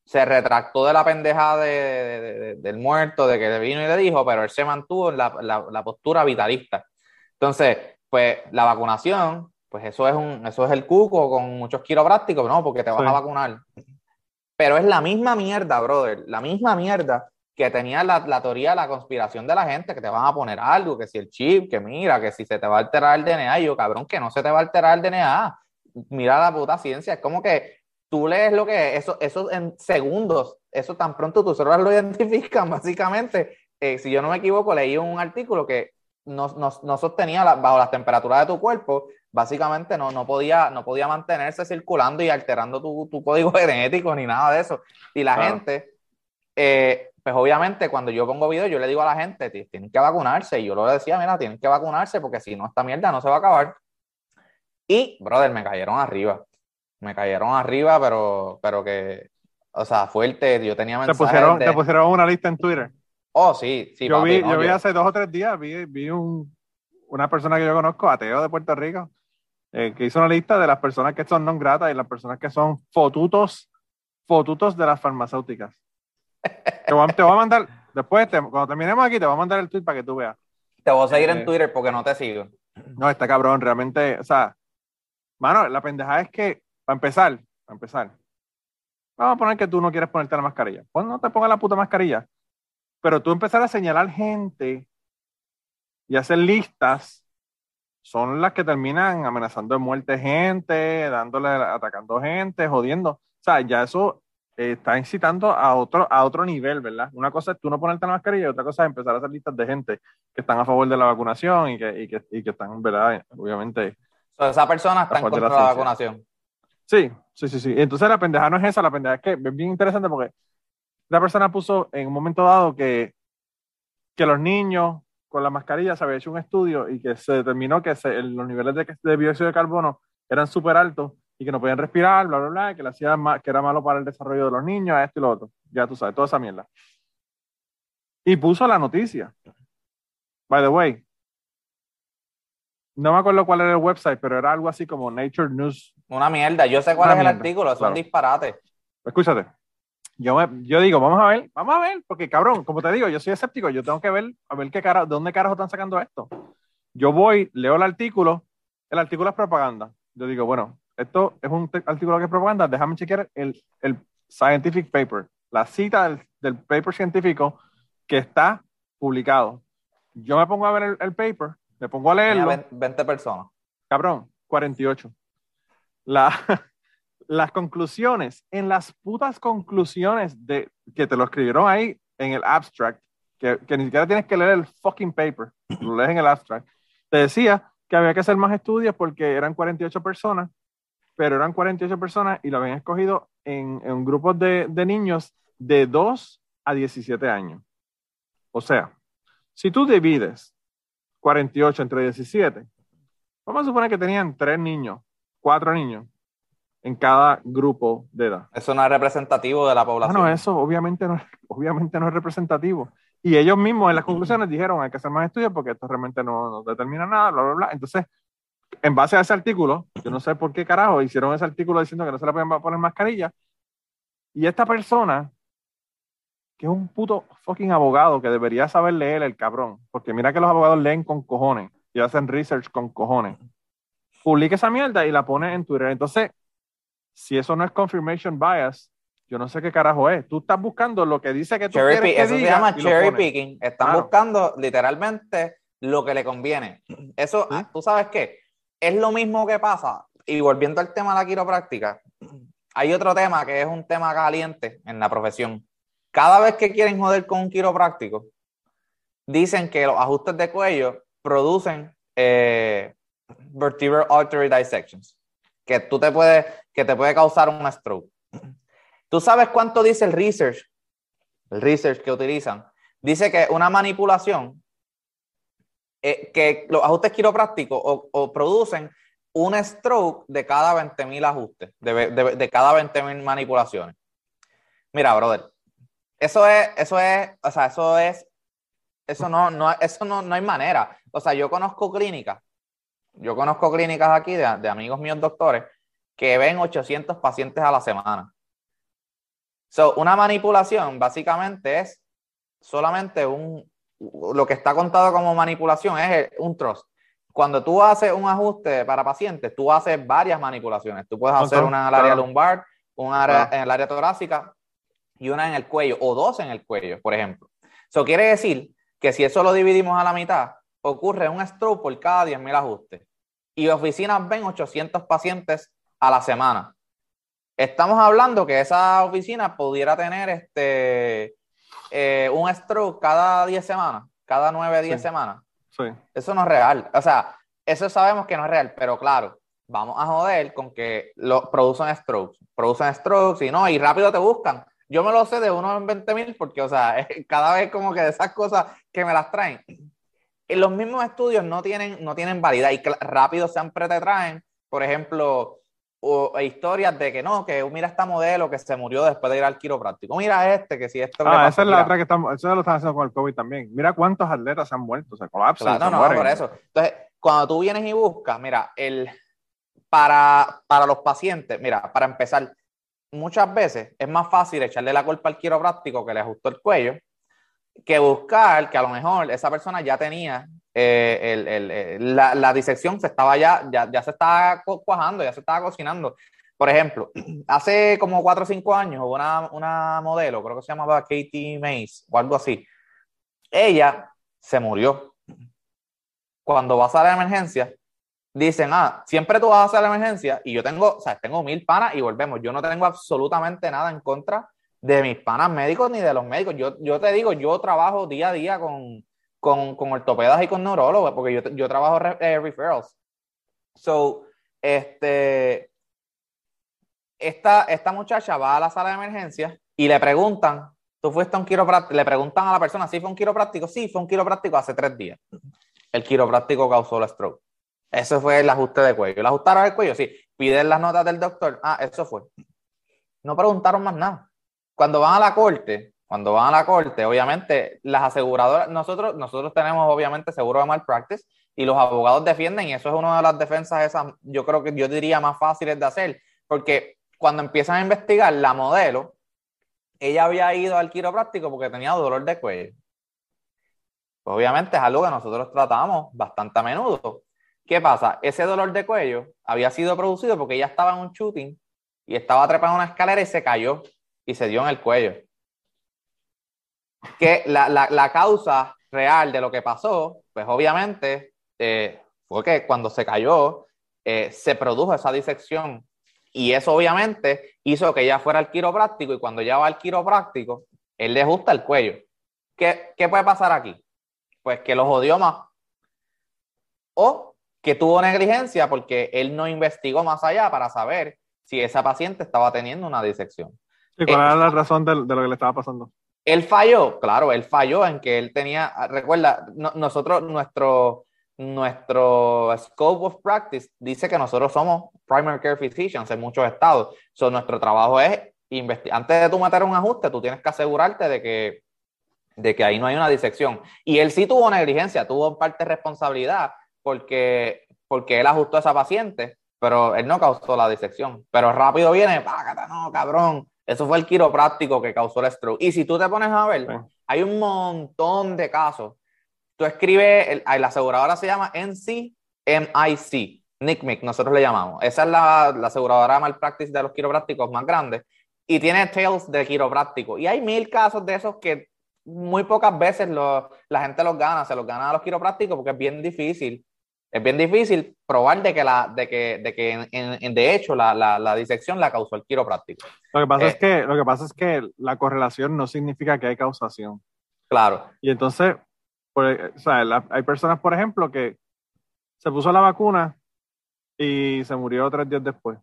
[SPEAKER 4] se retractó de la pendeja de, de, de, del muerto, de que vino y le dijo, pero él se mantuvo en la, la, la, postura vitalista. Entonces, pues la vacunación, pues eso es, un, eso es el cuco con muchos quiroprácticos, ¿no? Porque te vas sí. a vacunar. Pero es la misma mierda, brother, la misma mierda que tenía la, la, teoría de la conspiración de la gente, que te van a poner algo, que si el chip, que mira, que si se te va a alterar el DNA, y yo, cabrón, que no se te va a alterar el DNA. Mira la puta ciencia, es como que tú lees lo que es, eso, eso en segundos, eso tan pronto tus células lo identifican, básicamente. Eh, si yo no me equivoco, leí un artículo que no, no, no sostenía la, bajo las temperaturas de tu cuerpo, básicamente no, no, podía, no podía mantenerse circulando y alterando tu, tu código genético ni nada de eso. Y la claro. gente, eh, pues obviamente cuando yo pongo videos, yo le digo a la gente, tienen que vacunarse. Y yo lo decía, mira, tienen que vacunarse porque si no, esta mierda no se va a acabar. Y, brother, me cayeron arriba me cayeron arriba, pero, pero que, o sea, fuerte. Yo tenía mensajes.
[SPEAKER 2] ¿Te pusieron,
[SPEAKER 4] de...
[SPEAKER 2] ¿Te pusieron una lista en Twitter?
[SPEAKER 4] Oh, sí, sí.
[SPEAKER 2] Yo,
[SPEAKER 4] papi,
[SPEAKER 2] vi,
[SPEAKER 4] no,
[SPEAKER 2] yo vi hace dos o tres días, vi, vi un, una persona que yo conozco, ateo de Puerto Rico, eh, que hizo una lista de las personas que son non gratas y las personas que son fotutos, fotutos de las farmacéuticas. te, voy, te voy a mandar, después, te, cuando terminemos aquí, te voy a mandar el tweet para que tú veas.
[SPEAKER 4] Te voy a seguir eh, en Twitter porque no te sigo.
[SPEAKER 2] No, está cabrón, realmente, o sea, mano, la pendeja es que, para empezar, para empezar. Vamos a poner que tú no quieres ponerte la mascarilla. Pues no te pongas la puta mascarilla. Pero tú empezar a señalar gente y hacer listas son las que terminan amenazando de muerte gente, dándole, atacando gente, jodiendo. O sea, ya eso eh, está incitando a otro, a otro nivel, ¿verdad? Una cosa es tú no ponerte la mascarilla y otra cosa es empezar a hacer listas de gente que están a favor de la vacunación y que, y que, y que están, ¿verdad? Obviamente.
[SPEAKER 4] O sea, esa persona está en contra la, la vacunación.
[SPEAKER 2] Sí, sí, sí, sí. Entonces la pendeja no es esa, la pendeja es que es bien interesante porque la persona puso en un momento dado que, que los niños con la mascarilla se había hecho un estudio y que se determinó que se, los niveles de, de, dióxido de carbono eran súper altos y que no podían respirar, bla, bla, bla, que, le hacía que era malo para el desarrollo de los niños, esto y lo otro. Ya tú sabes, toda esa mierda. Y puso la noticia. By the way, no me acuerdo cuál era el website, pero era algo así como Nature News.
[SPEAKER 4] Una mierda, yo sé cuál
[SPEAKER 2] Una
[SPEAKER 4] es
[SPEAKER 2] mierda,
[SPEAKER 4] el artículo, es
[SPEAKER 2] claro.
[SPEAKER 4] un disparate.
[SPEAKER 2] Escúchate. Yo, me, yo digo, vamos a ver, vamos a ver, porque cabrón, como te digo, yo soy escéptico, yo tengo que ver, a ver qué cara, de dónde carajo están sacando esto. Yo voy, leo el artículo, el artículo es propaganda. Yo digo, bueno, esto es un artículo que es propaganda, déjame chequear el, el scientific paper, la cita del, paper científico que está publicado. Yo me pongo a ver el, paper, me pongo a leerlo.
[SPEAKER 4] 20 personas.
[SPEAKER 2] Cabrón, 48. La, las conclusiones, en las putas conclusiones de que te lo escribieron ahí en el abstract, que, que ni siquiera tienes que leer el fucking paper, lo lees en el abstract, te decía que había que hacer más estudios porque eran 48 personas, pero eran 48 personas y lo habían escogido en, en grupos de, de niños de 2 a 17 años. O sea, si tú divides 48 entre 17, vamos a suponer que tenían 3 niños, 4 niños en cada grupo de edad.
[SPEAKER 4] Eso no es representativo de la población.
[SPEAKER 2] Bueno, eso obviamente no, obviamente no es representativo. Y ellos mismos en las conclusiones dijeron hay que hacer más estudios porque esto realmente no, no determina nada, bla, bla, bla. Entonces, en base a ese artículo, yo no sé por qué carajo hicieron ese artículo diciendo que no se le pueden poner mascarilla. Y esta persona, que es un puto fucking abogado que debería saber leer el cabrón, porque mira que los abogados leen con cojones y hacen research con cojones, publica esa mierda y la pone en Twitter. Entonces, si eso no es confirmation bias, yo no sé qué carajo es. Tú estás buscando lo que dice que tú quieres que
[SPEAKER 4] Eso se llama cherry picking. Están buscando literalmente lo que le conviene. Eso, ¿tú sabes qué? Es lo mismo que pasa. Y volviendo al tema de la quiropráctica, hay otro tema que es un tema caliente en la profesión. Cada vez que quieren joder con un quiropráctico, dicen que los ajustes de cuello producen eh, vertebral artery dissections, que tú te puede, que te puede causar un stroke. ¿Tú sabes cuánto dice el research? El research que utilizan. Dice que una manipulación, eh, que los ajustes quiroprácticos o, producen un stroke de cada 20.000 ajustes, de, de, cada 20.000 manipulaciones. Mira, brother, eso es, eso es, o sea, eso es, eso no, no, eso no, no hay manera. O sea, yo conozco clínicas, yo conozco clínicas aquí de, de amigos míos doctores que ven 800 pacientes a la semana. So, una manipulación básicamente es solamente un, lo que está contado como manipulación es un trust. Cuando tú haces un ajuste para pacientes, tú haces varias manipulaciones. Tú puedes hacer una en el área lumbar, una en el área torácica y una en el cuello, o dos en el cuello, por ejemplo. Eso quiere decir que si eso lo dividimos a la mitad, ocurre un stroke por cada 10.000 ajustes. Y oficinas ven 800 pacientes a la semana. Estamos hablando que esa oficina pudiera tener este, eh, un stroke cada 10 semanas, cada 9, 10 semanas. Sí. Eso no es real. O sea, eso sabemos que no es real, pero claro, vamos a joder con que lo, producen strokes. Producen strokes y no, y rápido te buscan. Yo me lo sé de uno en 20 mil porque, o sea, cada vez como que de esas cosas que me las traen. En los mismos estudios no tienen, no tienen validad y rápido siempre te traen, por ejemplo, o historias de que no, que mira esta modelo que se murió después de ir al quiropráctico. Mira este, que si esto.
[SPEAKER 2] Ah, esa es la otra que estamos, eso lo están haciendo con el COVID también. Mira cuántos atletas se han muerto, se colapsan.
[SPEAKER 4] no, no, por eso. Entonces, cuando tú vienes y buscas, mira, el, para, para los pacientes, mira, para empezar, muchas veces es más fácil echarle la culpa al quiropráctico que le ajustó el cuello que buscar que a lo mejor esa persona ya tenía eh, eh, la, disección se estaba ya, ya, se estaba cuajando, ya se estaba cocinando. Por ejemplo, hace como cuatro o cinco años hubo una, una modelo, creo que se llamaba Katie Mays o algo así. Ella se murió. Cuando vas a la emergencia, dicen, ah, siempre tú vas a hacer la emergencia y yo tengo, o sea, tengo mil panas y volvemos. Yo no tengo absolutamente nada en contra de mis panas médicos ni de los médicos. Yo, yo te digo, yo trabajo día a día con, con, ortopedas y con neurólogos, porque yo, yo trabajo eh, referrals. So, este, esta, esta muchacha va a la sala de emergencia y le preguntan, ¿tú fuiste a un quiropráctico? Le preguntan a la persona, ¿sí fue un quiropráctico? Sí, fue un quiropráctico hace tres días. El quiropráctico causó el stroke. Eso fue el ajuste de cuello. ¿Le ajustaron el cuello? Sí. Piden las notas del doctor. Ah, eso fue. No preguntaron más nada. Cuando van a la corte, cuando van a la corte, obviamente las aseguradoras, nosotros, nosotros tenemos obviamente seguro de malpractice y los abogados defienden y eso es una de las defensas esas, yo creo que yo diría más fáciles de hacer, porque cuando empiezan a investigar la modelo, ella había ido al quiropráctico porque tenía dolor de cuello. obviamente es algo que nosotros tratamos bastante a menudo. ¿Qué pasa? Ese dolor de cuello había sido producido porque ella estaba en un shooting y estaba trepada en una escalera y se cayó y se dio en el cuello. Que la, la, la causa real de lo que pasó, pues obviamente eh, fue que cuando se cayó, eh, se produjo esa disección y eso obviamente hizo que ella fuera al quiropráctico y cuando ya va al quiropráctico, él le ajusta el cuello. ¿Qué, ¿Qué puede pasar aquí? Pues que lo jodió más. O que tuvo negligencia porque él no investigó más allá para saber si esa paciente estaba teniendo una disección.
[SPEAKER 2] ¿Y cuál era la razón de, de, lo que le estaba pasando?
[SPEAKER 4] Él falló, claro, él falló en que él tenía, recuerda, nosotros, nuestro, nuestro scope of practice dice que nosotros somos primary care physicians en muchos estados. So, nuestro trabajo es investigar. Antes de tú meter un ajuste, tú tienes que asegurarte de que, de que ahí no hay una disección. Y él sí tuvo negligencia, tuvo en parte responsabilidad porque, porque él ajustó a esa paciente, pero él no causó la disección. Pero rápido viene, págata, no, cabrón. Eso fue el quiropráctico que causó el stroke. Y si tú te pones a ver, hay un montón de casos tú escribes, la aseguradora se llama NCMIC, NICMIC, nosotros le llamamos. Esa es la, la aseguradora malpractice de los quiroprácticos más grandes y tiene tails de quiropráctico. Y hay mil casos de esos que muy pocas veces la gente los gana, se los gana a los quiroprácticos porque es bien difícil. Es bien difícil probar de que, la, de que, de, que en, de hecho la, la, la, disección la causó el quiropráctico.
[SPEAKER 2] Lo que, pasa es eh, que, lo que pasa es que la correlación no significa que hay causación.
[SPEAKER 4] Claro.
[SPEAKER 2] Y entonces, o sea, hay personas, por ejemplo, que se puso la vacuna y se murió tres días después.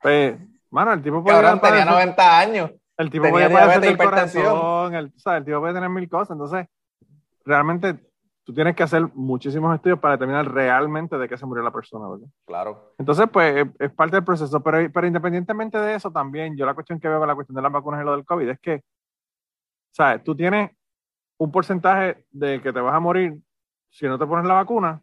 [SPEAKER 2] Pues, mano, el tipo
[SPEAKER 4] puede tenía 90 años.
[SPEAKER 2] El tipo puede padecer corazón, el, el tipo puede tener mil cosas. Entonces, realmente tú tienes que hacer muchísimos estudios para determinar realmente de qué se murió la persona, ¿verdad?
[SPEAKER 4] Claro.
[SPEAKER 2] Entonces, pues, es parte del proceso. Pero, pero independientemente de eso, también, yo la cuestión que veo con la cuestión de las vacunas y lo del COVID es que, ¿sabes? Tú tienes un porcentaje de que te vas a morir si no te pones la vacuna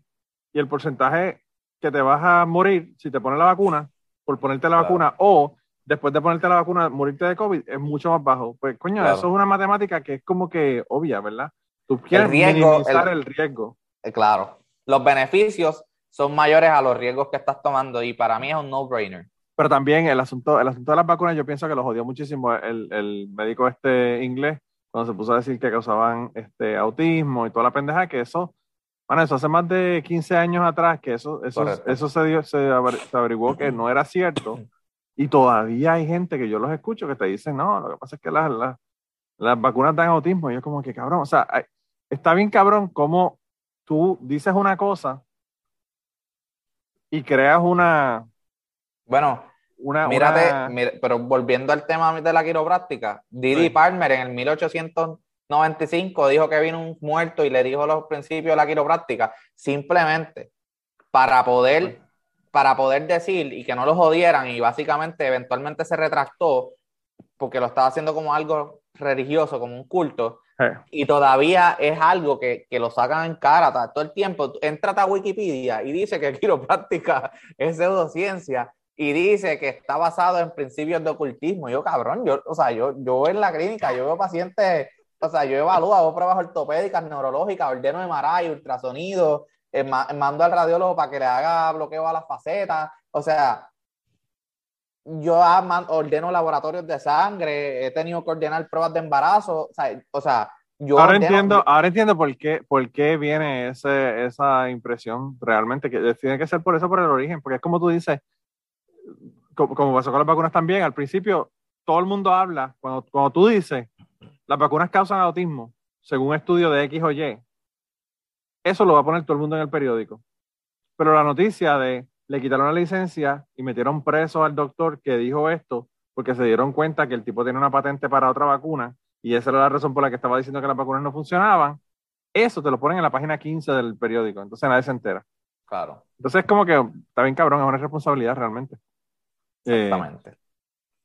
[SPEAKER 2] y el porcentaje que te vas a morir si te pones la vacuna por ponerte la vacuna o después de ponerte la vacuna morirte de COVID es mucho más bajo. Pues coño, eso es una matemática que es como que obvia, ¿verdad? Tú quieres minimizar el, riesgo.
[SPEAKER 4] Eh, claro. Los beneficios son mayores a los riesgos que estás tomando y para mí es un no-brainer.
[SPEAKER 2] Pero también el asunto, el asunto de las vacunas, yo pienso que lo jodió muchísimo el, el médico este inglés cuando se puso a decir que causaban este, autismo y toda la pendeja, que eso, bueno, eso hace más de 15 años atrás, que eso, eso, eso se, dio, se, averiguó que no era cierto. Y todavía hay gente que yo los escucho que te dicen, no, lo que pasa es que las, las, las vacunas dan autismo. Y yo como que cabrón, o sea, está bien cabrón cómo tú dices una cosa y creas una...
[SPEAKER 4] Bueno, Mírate, pero volviendo al tema de la quiropráctica, Didi Palmer en el 1895 dijo que vino un muerto y le dijo los principios de la quiropráctica, simplemente para poder, para poder decir y que no lo jodieran y básicamente eventualmente se retractó porque lo estaba haciendo como algo religioso, como un culto, y todavía es algo que, que, lo sacan en cara todo el tiempo. Entra a Wikipedia y dice que quiropráctica es pseudociencia y dice que está basado en principios de ocultismo. Yo, cabrón, yo, o sea, yo, yo en la clínica, yo veo pacientes, o sea, yo evalúo, hago pruebas ortopédicas, neurológicas, ordeno MRI, ultrasonido, eh, mando al radiólogo para que le haga bloqueo a las facetas, o sea, yo ordeno laboratorios de sangre, he tenido que ordenar pruebas de embarazo, o sea, o sea yo
[SPEAKER 2] ahora entiendo, ahora entiendo por qué, por qué viene ese, esa impresión realmente, que tiene que ser por eso, por el origen, porque es como tú dices, como, pasó con las vacunas también, al principio todo el mundo habla, cuando, cuando tú dices, las vacunas causan autismo, según un estudio de X o Y, eso lo va a poner todo el mundo en el periódico. Pero la noticia de le quitaron la licencia y metieron preso al doctor que dijo esto porque se dieron cuenta que el tipo tiene una patente para otra vacuna y esa era la razón por la que estaba diciendo que las vacunas no funcionaban, eso te lo ponen en la página 15 del periódico, entonces nadie se entera.
[SPEAKER 4] Claro.
[SPEAKER 2] Entonces es como que está bien cabrón, es una responsabilidad realmente.
[SPEAKER 4] Exactamente.
[SPEAKER 2] Eh,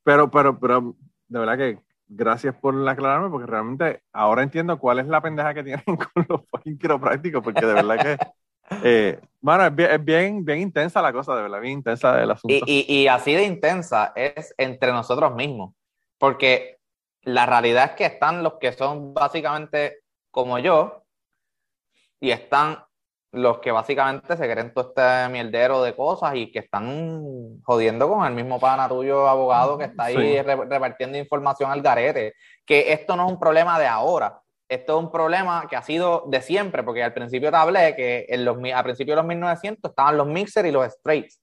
[SPEAKER 2] pero, pero, pero, de verdad que gracias por aclararme, porque realmente ahora entiendo cuál es la pendeja que tienen con los fucking quiroprácticos, porque de verdad que, eh, bueno, es bien, bien, intensa la cosa, de verdad, bien intensa el asunto.
[SPEAKER 4] Y, y, y así de intensa es entre nosotros mismos, porque la realidad es que están los que son básicamente como yo, y están los que básicamente se creen todo este mierdero de cosas y que están jodiendo con el mismo pana tuyo abogado que está ahí repartiendo información al garete. Que esto no es un problema de ahora, esto es un problema que ha sido de siempre, porque al principio te hablé que en los, a principios de los 1900 estaban los mixers y los straights.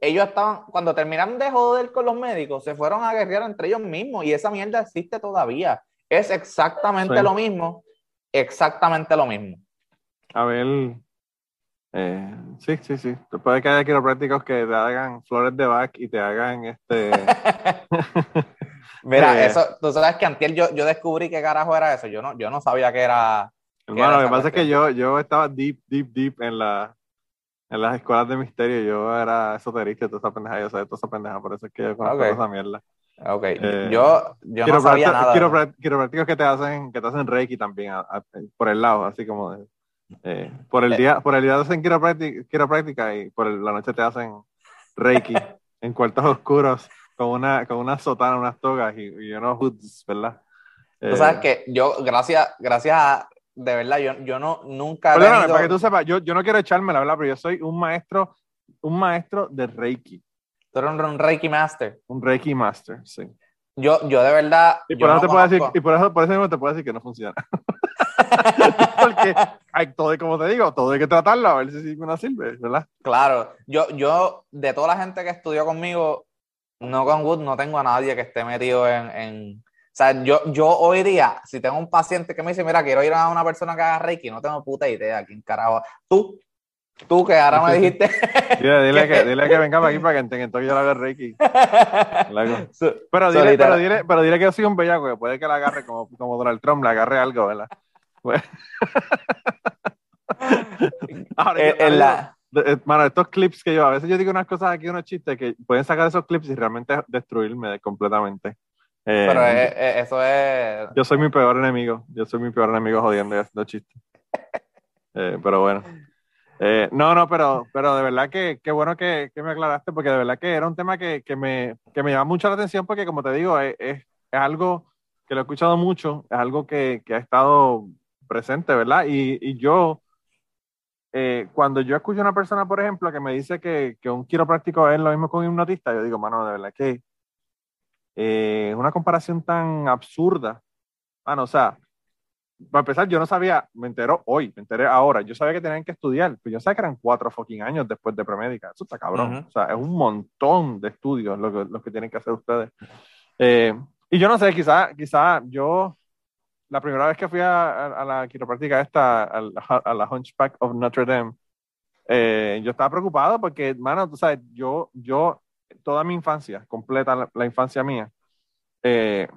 [SPEAKER 4] Ellos estaban, cuando terminaron de joder con los médicos, se fueron a guerrear entre ellos mismos y esa mierda existe todavía. Es exactamente lo mismo, exactamente lo mismo.
[SPEAKER 2] A ver, eh, sí, sí, sí. Puede que haya quiroprácticos que te hagan flores de back y te hagan este.
[SPEAKER 4] Mira, eh, eso, tú sabes que antes yo, yo descubrí qué carajo era eso. Yo no, yo no sabía que era.
[SPEAKER 2] Hermano, lo que pasa es que yo, yo estaba deep, deep, deep en la en las escuelas de misterio. Yo era esoterista toda esa pendeja. Yo sé toda esa pendeja, por eso es que yo conozco esa mierda.
[SPEAKER 4] Ok, eh, yo, yo no sabía nada.
[SPEAKER 2] Quiroprácticos que te hacen, que te hacen reiki también por el lado, así como de, eh, por, el día, por el día hacen quiropráctica, y por la noche te hacen reiki en cuartos oscuros con una, con una sotana, unas togas y, y unos hoods, ¿verdad?
[SPEAKER 4] Tú sabes que yo, gracias, gracias a, de verdad, yo, yo no, nunca...
[SPEAKER 2] Perdóname, para que tú sepas, yo, yo no quiero echarme la verdad, pero yo soy un maestro, un maestro de reiki.
[SPEAKER 4] Tú eres un, Reiki Master.
[SPEAKER 2] Un Reiki Master, sí.
[SPEAKER 4] Yo, yo de verdad.
[SPEAKER 2] Y por, eso, te puedo decir, y por eso, por eso mismo te puedo decir que no funciona. Porque hay todo, como te digo, todo hay que tratarlo a ver si una sirve, ¿verdad?
[SPEAKER 4] Claro, yo, yo, de toda la gente que estudió conmigo, no con Wood, no tengo a nadie que esté metido en, en... O sea, yo, yo hoy día, si tengo un paciente que me dice, mira, quiero ir a una persona que haga Reiki, no tengo puta idea quién carajo. Tú, tú que ahora me dijiste.
[SPEAKER 2] dile, que, dile que venga para aquí para que entonces yo la haga Reiki. Pero dile, pero, dile, pero dile que yo soy un bellaco, que puede que la agarre como, como Donald Trump, le agarre algo, ¿verdad? Pues. Ahora, eh, en la... Eh, mano, estos clips que yo, a veces yo digo unas cosas aquí, unos chistes que pueden sacar esos clips y realmente destruirme completamente.
[SPEAKER 4] Eh, pero eso es.
[SPEAKER 2] Yo soy mi peor enemigo. Yo soy mi peor enemigo jodiendo y haciendo chistes. pero bueno. no, no, pero, pero de verdad que, qué bueno que, que, me aclaraste, porque de verdad que era un tema que, que, me, que me llama mucho la atención, porque como te digo, es, es, es algo que lo he escuchado mucho, es algo que, que ha estado presente, ¿verdad? Y, y yo, eh, cuando yo escucho a una persona, por ejemplo, que me dice que, que un quiropráctico es lo mismo que un hipnotista, yo digo, mano, de verdad que eh, es una comparación tan absurda. Mano, o sea, para empezar, yo no sabía, me entero hoy, me enteré ahora, yo sabía que tenían que estudiar, pero yo sabía que eran cuatro fucking años después de premédica, eso está cabrón, o sea, es un montón de estudios lo que, lo que tienen que hacer ustedes. Eh, y yo no sé, quizá, quizá yo la primera vez que fui a, la quiropráctica esta, a, la Hunchback of Notre Dame, eh, yo estaba preocupado porque, hermano, tú sabes, yo, yo, toda mi infancia, completa la, infancia mía, eh,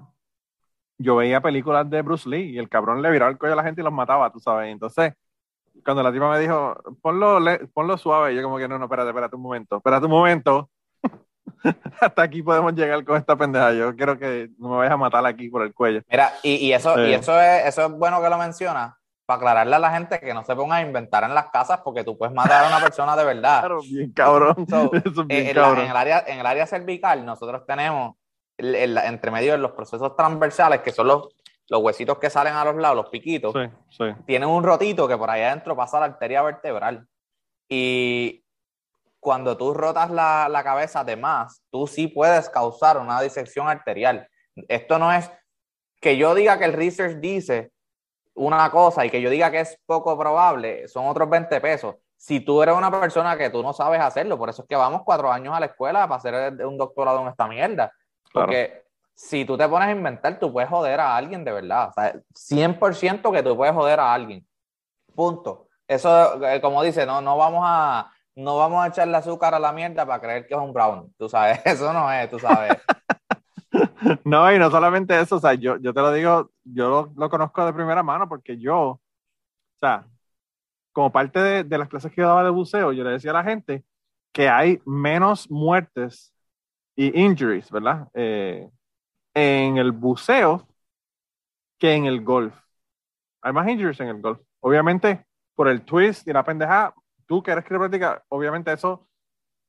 [SPEAKER 2] yo veía películas de Bruce Lee y el cabrón le viraba el cuello a la gente y los mataba, tú sabes. Entonces, cuando la tipa me dijo, ponlo, ponlo suave, yo como que no, no, espérate, espérate un momento, espérate un momento. hasta aquí podemos llegar con esta pendeja. Yo quiero que no me vayas a matar aquí por el cuello.
[SPEAKER 4] Mira, y, eso, y eso, es, eso es bueno que lo mencionas, para aclararle a la gente que no se ponga a inventar en las casas porque tú puedes matar a una persona de verdad.
[SPEAKER 2] Claro, bien cabrón.
[SPEAKER 4] Eh, en, el área, en el área cervical nosotros tenemos entre medio de los procesos transversales, que son los, los huesitos que salen a los lados, los piquitos, tienen un rotito que por ahí adentro pasa la arteria vertebral. Y cuando tú rotas la, la, cabeza de más, tú sí puedes causar una disección arterial. Esto no es que yo diga que el research dice una cosa y que yo diga que es poco probable, son otros 20 pesos. Si tú eres una persona que tú no sabes hacerlo, por eso es que vamos cuatro años a la escuela para hacer un doctorado en esta mierda. Porque si tú te pones a inventar, tú puedes joder a alguien de verdad. O sea, 100% que tú puedes joder a alguien. Punto. Eso, eh, como dice, no, no vamos a, no vamos a echarle azúcar a la mierda para creer que es un brown. Tú sabes, eso no es, tú sabes.
[SPEAKER 2] no, y no solamente eso, o sea, yo, yo te lo digo, yo lo, conozco de primera mano porque yo, o sea, como parte de, las clases que daba de buceo, yo le decía a la gente que hay menos muertes y injuries, ¿verdad? Eh, en el buceo que en el golf. Hay más injuries en el golf. Obviamente, por el twist y la pendeja, tú que eres quiropráctica, obviamente eso,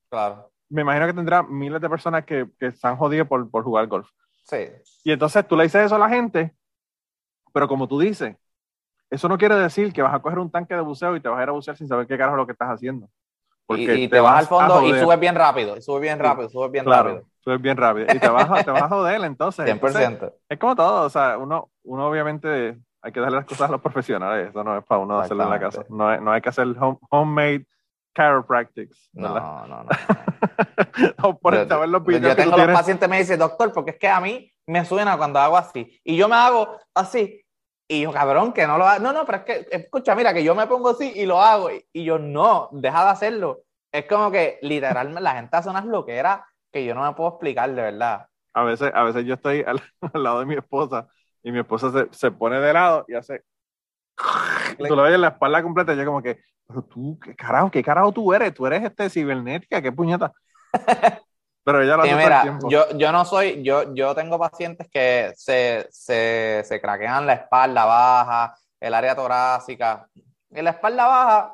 [SPEAKER 4] claro.
[SPEAKER 2] me imagino que tendrá miles de personas que, que se han jodido por, por jugar golf.
[SPEAKER 4] Sí.
[SPEAKER 2] Y entonces tú le dices eso a la gente, pero como tú dices, eso no quiere decir que vas a coger un tanque de buceo y te vas a ir a bucear sin saber qué carajo es lo que estás haciendo.
[SPEAKER 4] Porque y, te, vas, al fondo y subes bien rápido, y subes bien rápido, subes bien rápido.
[SPEAKER 2] Subes bien rápido. Y te vas, te vas a joder, entonces.
[SPEAKER 4] 100%.
[SPEAKER 2] es como todo, o sea, uno, uno obviamente hay que darle las cosas a los profesionales, eso no es para uno hacerlo en la casa. No, no hay que hacer homemade chiropractics.
[SPEAKER 4] No, no, no.
[SPEAKER 2] no. por yo,
[SPEAKER 4] los yo tengo los pacientes me dicen, doctor, porque es que a mí me suena cuando hago así. Y yo me hago así. Y yo, cabrón, que no lo hago. No, no, pero es que, escucha, mira, que yo me pongo así y lo hago. Y, yo, no, deja de hacerlo. Es como que literalmente la gente hace unas loqueras que yo no me puedo explicar, de verdad.
[SPEAKER 2] A veces, a veces yo estoy al, lado de mi esposa y mi esposa se, se pone de lado y hace. Tú lo ves en la espalda completa y yo, como que, pero tú, ¿qué carajo, qué carajo tú eres? Tú eres este cibernética, qué puñeta. Pero ella lo hace
[SPEAKER 4] mira, tiempo. Yo, yo no soy, yo, yo tengo pacientes que se, se, se craquean la espalda baja, el área torácica. Y la espalda baja,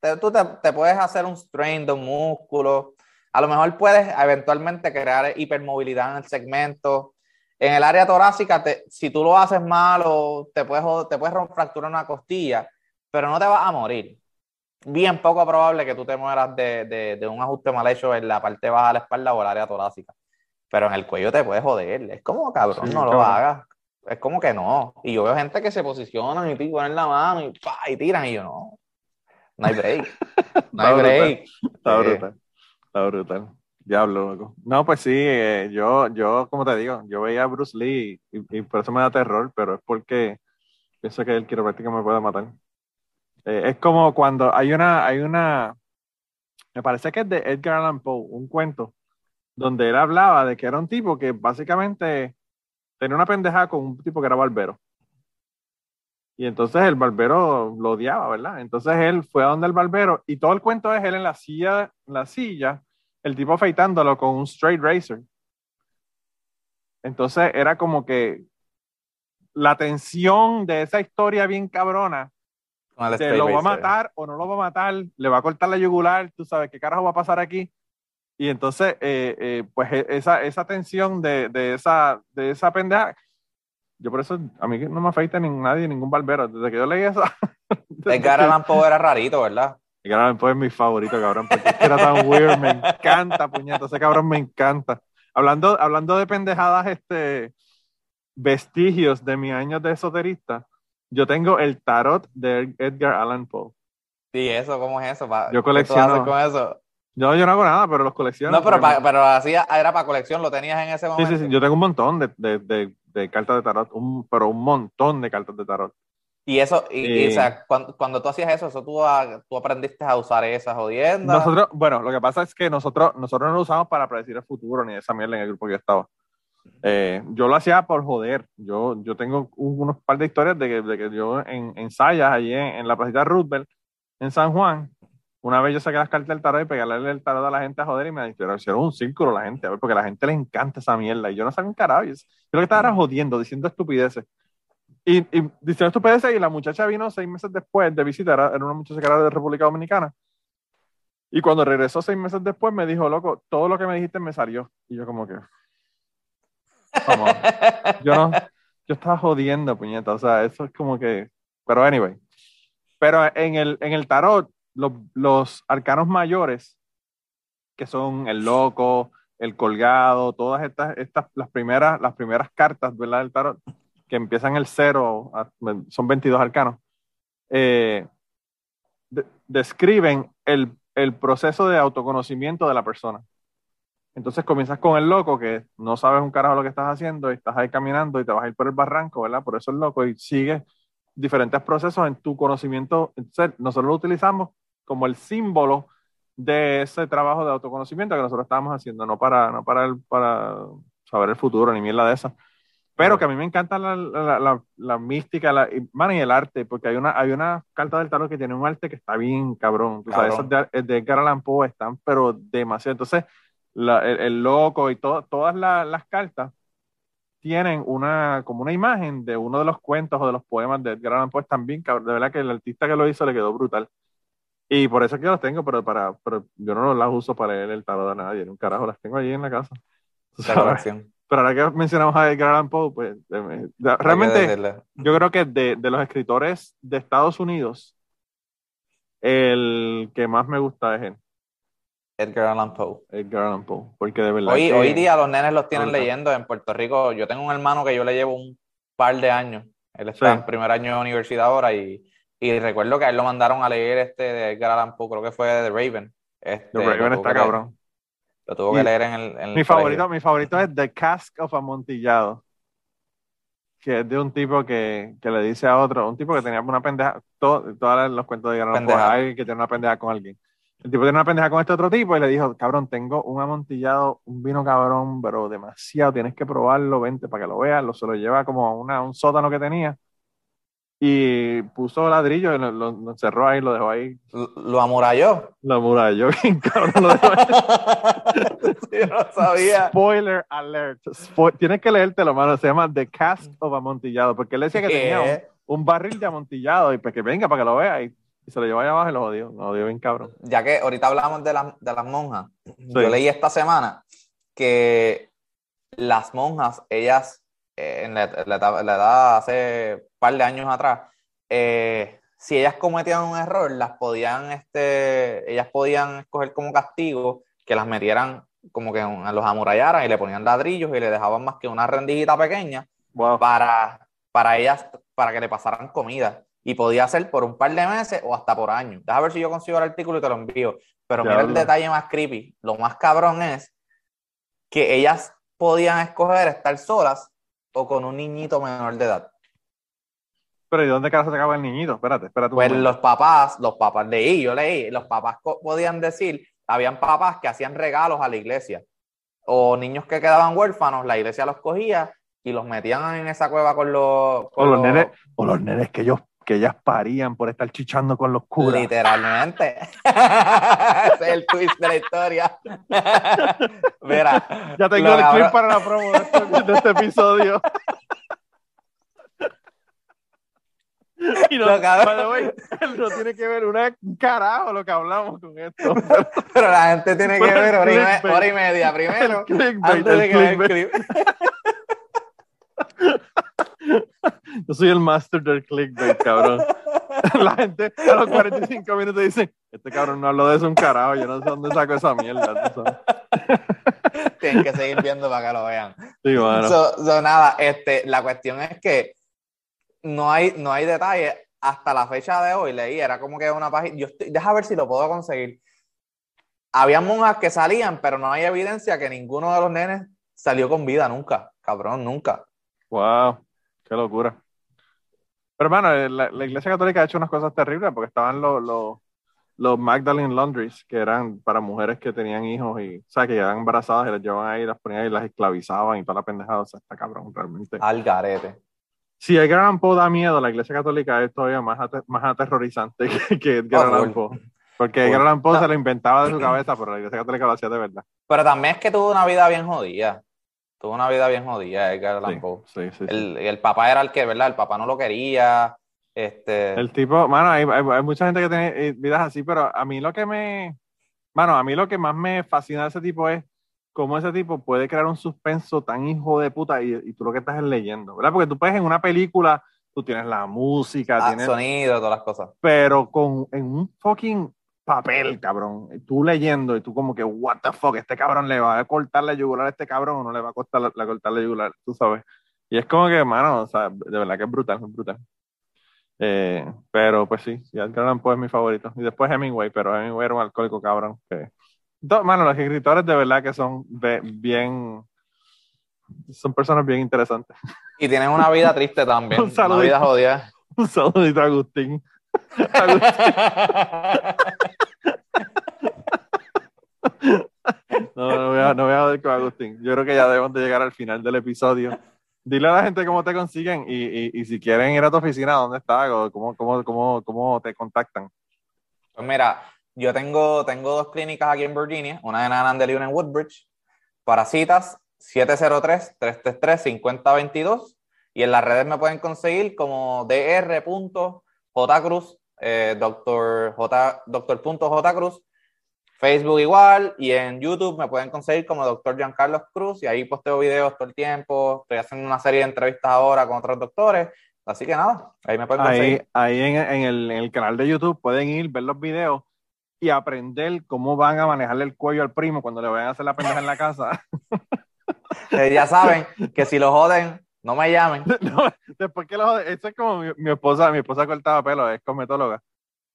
[SPEAKER 4] pues, tú te, te, puedes hacer un strain de un músculo. A lo mejor puedes eventualmente crear hipermovilidad en el segmento. En el área torácica, te, si tú lo haces mal o te puedes, te puedes fracturar una costilla, pero no te vas a morir bien poco probable que tú te mueras de, de, un ajuste mal hecho en la parte baja de la espalda o el área torácica. Pero en el cuello te puedes joder. Es como, cabrón, no lo hagas. Es como que no. Y yo veo gente que se posicionan y ponen la mano y, y tiran y yo no. No hay break. No hay break.
[SPEAKER 2] Está brutal. Está brutal. Diablo, loco. No, pues sí, eh, yo, yo, como te digo, yo veía a Bruce Lee y, por eso me da terror, pero es porque pienso que el quiropráctico me puede matar. Eh, es como cuando hay una, hay una, me parece que es de Edgar Allan Poe, un cuento, donde él hablaba de que era un tipo que básicamente tenía una pendejada con un tipo que era barbero. Y entonces el barbero lo odiaba, ¿verdad? Entonces él fue a donde el barbero y todo el cuento es él en la silla, en la silla, el tipo afeitándolo con un straight razor. Entonces era como que la tensión de esa historia bien cabrona se lo va a matar o no lo va a matar, le va a cortar la yugular, tú sabes qué carajo va a pasar aquí. Y entonces, eh, eh, pues e, esa, esa tensión de, de, esa, de esa pendeja, yo por eso, a mí no me afeita ni nadie, ningún barbero. Desde que yo leí eso.
[SPEAKER 4] Edgar Allan Poe era rarito, ¿verdad?
[SPEAKER 2] Edgar Allan Poe es mi favorito, cabrón, porque era tan weird, me encanta, puñeta, ese cabrón me encanta. Hablando, hablando de pendejadas, este, vestigios de mi años de esoterista, yo tengo el tarot de Edgar Allan Poe.
[SPEAKER 4] Sí, eso, ¿cómo es eso?
[SPEAKER 2] yo colecciono.
[SPEAKER 4] con eso?
[SPEAKER 2] Yo, yo no hago nada, pero los colecciono.
[SPEAKER 4] No, pero, pero así era para colección, lo tenías en ese momento.
[SPEAKER 2] Sí, sí, sí. Yo tengo un montón de, de, de, cartas de tarot, un, pero un montón de cartas de tarot.
[SPEAKER 4] Y eso, y, o sea, cuando, cuando, tú hacías eso, eso tú, tú aprendiste a usar esas jodiendas.
[SPEAKER 2] Nosotros, bueno, lo que pasa es que nosotros, nosotros no lo usamos para predecir el futuro ni esa mierda en el grupo que yo estaba. Eh, yo lo hacía por joder. Yo, yo tengo unos par de historias de que, de que yo en, en Sayas, allí en, la placita Roosevelt, en San Juan, una vez yo saqué las cartas del tarot y pegarle el tarot a la gente a joder y me hicieron un círculo a la gente, a porque a la gente le encanta esa mierda. Y yo no sabía un carajo. Yo, lo que estaba era jodiendo, diciendo estupideces. Y, y diciendo estupideces, y la muchacha vino seis meses después de visita, era, era una muchacha que era de República Dominicana. Y cuando regresó seis meses después, me dijo, loco, todo lo que me dijiste me salió. Y yo, como que, yo no, yo estaba jodiendo, puñeta. O sea, eso es como que. Pero anyway. Pero en el, en el tarot, los, los arcanos mayores, que son el loco, el colgado, todas estas, estas las primeras, las primeras cartas, ¿verdad? Del tarot, que empiezan el cero, son 22 arcanos, eh, describen el, el proceso de autoconocimiento de la persona. Entonces comienzas con el loco que no sabes un carajo lo que estás haciendo y estás ahí caminando y te vas a ir por el barranco, ¿verdad? Por eso el loco y sigues diferentes procesos en tu conocimiento. Entonces, nosotros lo utilizamos como el símbolo de ese trabajo de autoconocimiento que nosotros estábamos haciendo, no para, no para, el, para saber el futuro ni mierda de esa. Pero que a mí me encanta la, la, la, mística la, y, man, y el arte, porque hay una, hay una carta del tarot que tiene un arte que está bien cabrón. Sea, esas de, de Edgar Allan Poe están, pero demasiado. Entonces, el, loco y todas las cartas tienen una, como una imagen de uno de los cuentos o de los poemas de Edgar Allan Poe también, de verdad que el artista que lo hizo le quedó brutal. Y por eso es que los tengo, pero, para, pero yo no las uso para leer el tarot de nadie, un carajo, las tengo allí en la casa. Pero ahora que mencionamos a Edgar Allan Poe, pues realmente yo creo que de, de, los escritores de Estados Unidos, el que más me gusta es él.
[SPEAKER 4] Edgar Allan Poe.
[SPEAKER 2] Edgar Allan Poe, porque de verdad.
[SPEAKER 4] Hoy, hoy día los nenes los tienen leyendo en Puerto Rico. Yo tengo un hermano que yo le llevo un par de años. Él está en primer año de universidad ahora y, y, recuerdo que a él lo mandaron a leer este de Edgar Allan Poe, creo que fue de Raven. Este,
[SPEAKER 2] The Raven está cabrón.
[SPEAKER 4] Lo tuvo que leer en el.
[SPEAKER 2] mi, favorito, mi favorito es The Cask of Amontillado. Que es de un tipo que, que le dice a otro, un tipo que tenía una pendeja, todo, todos los cuentos de Gran hay que tiene una pendeja con alguien. El tipo tiene una pendeja con este otro tipo y le dijo, cabrón, tengo un amontillado, un vino cabrón, pero demasiado, tienes que probarlo, vente para que lo veas. Lo se lo lleva como a una, un sótano que tenía y puso ladrillo y lo, lo, encerró ahí, lo dejó ahí.
[SPEAKER 4] ¿Lo amuralló?
[SPEAKER 2] Lo amuralló, bien cabrón, lo dejó
[SPEAKER 4] ahí. no sabía.
[SPEAKER 2] Spoiler alert. Tienes que leértelo, mano. Se llama The Cask of Amontillado, porque él decía que tenía un, barril de amontillado y pues que venga para que lo vea y, se lo llevó ahí abajo y lo odió. Lo odió bien cabrón.
[SPEAKER 4] Ya que ahorita hablamos de, de las monjas, yo leí esta semana que las monjas, ellas en la, la, edad hace un par de años atrás, eh, si ellas cometían un error, las podían, este, ellas podían escoger como castigo que las metieran como que los amurallaran y le ponían ladrillos y le dejaban más que una rendijita pequeña para, para ellas, para que le pasaran comida. Y podía ser por un par de meses o hasta por años. Deja ver si yo consigo el artículo y te lo envío. Pero mira el detalle más creepy. Lo más cabrón es que ellas podían escoger estar solas o con un niñito menor de edad.
[SPEAKER 2] Pero ¿y dónde carajo se acaba el niñito? Espérate, espérate.
[SPEAKER 4] Pues los papás, los papás leí, yo leí, los papás podían decir, habían papás que hacían regalos a la iglesia. O niños que quedaban huérfanos, la iglesia los cogía y los metían en esa cueva con los...
[SPEAKER 2] o, los, Nenes, o los nenes que ellos que ellas parían por estar chichando con los curas.
[SPEAKER 4] Literalmente. Ese es el twist de la historia. Mira.
[SPEAKER 2] Ya tengo el clip para la promo de este, este episodio. Y no, no tiene que ver una carajo lo que hablamos con esto.
[SPEAKER 4] Pero, la gente tiene que ver hora y, media primero. antes de que el clip.
[SPEAKER 2] Yo soy el master del clickbait, cabrón. La gente a los 45 minutos dice, este cabrón no habló de eso un carajo, yo no sé dónde saco esa mierda.
[SPEAKER 4] Tienen que seguir viendo para que lo vean.
[SPEAKER 2] Sí, bueno.
[SPEAKER 4] So, nada, este, la cuestión es que no hay, no hay detalles. Hasta la fecha de hoy leí, era como que una página. Yo deja ver si lo puedo conseguir. Había monjas que salían, pero no hay evidencia que ninguno de los nenes salió con vida nunca. Cabrón, nunca.
[SPEAKER 2] Wow. Qué locura. Pero hermano, eh, la, Iglesia Católica ha hecho unas cosas terribles porque estaban los, los, los Magdalene Laundries, que eran para mujeres que tenían hijos y, o sea, que quedaban embarazadas y las llevaban ahí, las ponían ahí y las esclavizaban y toda la pendejada. O sea, está cabrón, realmente.
[SPEAKER 4] Al garete.
[SPEAKER 2] Si el Gran Poe da miedo, la Iglesia Católica es todavía más, más aterrorizante que, que Edgar Allan Poe. Porque Edgar Allan Poe se lo inventaba de su cabeza, pero la Iglesia Católica lo hacía de verdad.
[SPEAKER 4] Pero también es que tuvo una vida bien jodida. Tuvo una vida bien jodida, Edgar Allan Poe.
[SPEAKER 2] Sí, sí,
[SPEAKER 4] el, el, papá era el que, ¿verdad? El papá no lo quería. Este...
[SPEAKER 2] El tipo, mano, hay, hay, mucha gente que tiene eh, vidas así, pero a mí lo que me, mano, a mí lo que más me fascina de ese tipo es cómo ese tipo puede crear un suspenso tan hijo de puta y, y tú lo que estás es leyendo, ¿verdad? Porque tú puedes en una película, tú tienes la música,
[SPEAKER 4] ah,
[SPEAKER 2] tienes...
[SPEAKER 4] sonido, todas las cosas.
[SPEAKER 2] Pero con, en un fucking papel, cabrón. Tú leyendo y tú como que, what the fuck, este cabrón le va a cortar la yugular a este cabrón o no le va a cortar la, cortar la yugular, tú sabes. Y es como que, mano, o sea, de verdad que es brutal, es brutal. Eh, pero pues sí, ya Edgar Allan Poe es mi favorito. Y después Hemingway, pero Hemingway era un alcohólico cabrón. Que... Mano, los escritores de verdad que son bien, son personas bien interesantes.
[SPEAKER 4] Y tienen una vida triste también. un saludito, una vida jodida.
[SPEAKER 2] Un saludito a Agustín. No, no voy, a, no voy a ver con Agustín. Yo creo que ya debemos de llegar al final del episodio. Dile a la gente cómo te consiguen y, y, y si quieren ir a tu oficina, ¿dónde está? O cómo, cómo, cómo, cómo te contactan.
[SPEAKER 4] Pues mira, yo tengo, tengo dos clínicas aquí en Virginia, una en Annandale y una en Woodbridge. Para citas, 703-333-5022. Y en las redes me pueden conseguir como dr.jcruz, eh, doctor, J, doctor. J. Cruz, Facebook igual y en YouTube me pueden conseguir como Dr. Giancarlos Cruz y ahí posteo videos todo el tiempo. Estoy haciendo una serie de entrevistas ahora con otros doctores. Así que nada, ahí me pueden conseguir.
[SPEAKER 2] Ahí, en, el, en el canal de YouTube pueden ir, ver los videos y aprender cómo van a manejarle el cuello al primo cuando le vayan a hacer la pendeja en la casa.
[SPEAKER 4] Eh, ya saben que si lo joden, no me llamen.
[SPEAKER 2] después que lo eso es como mi, esposa, mi esposa cortaba pelo, es cosmetóloga.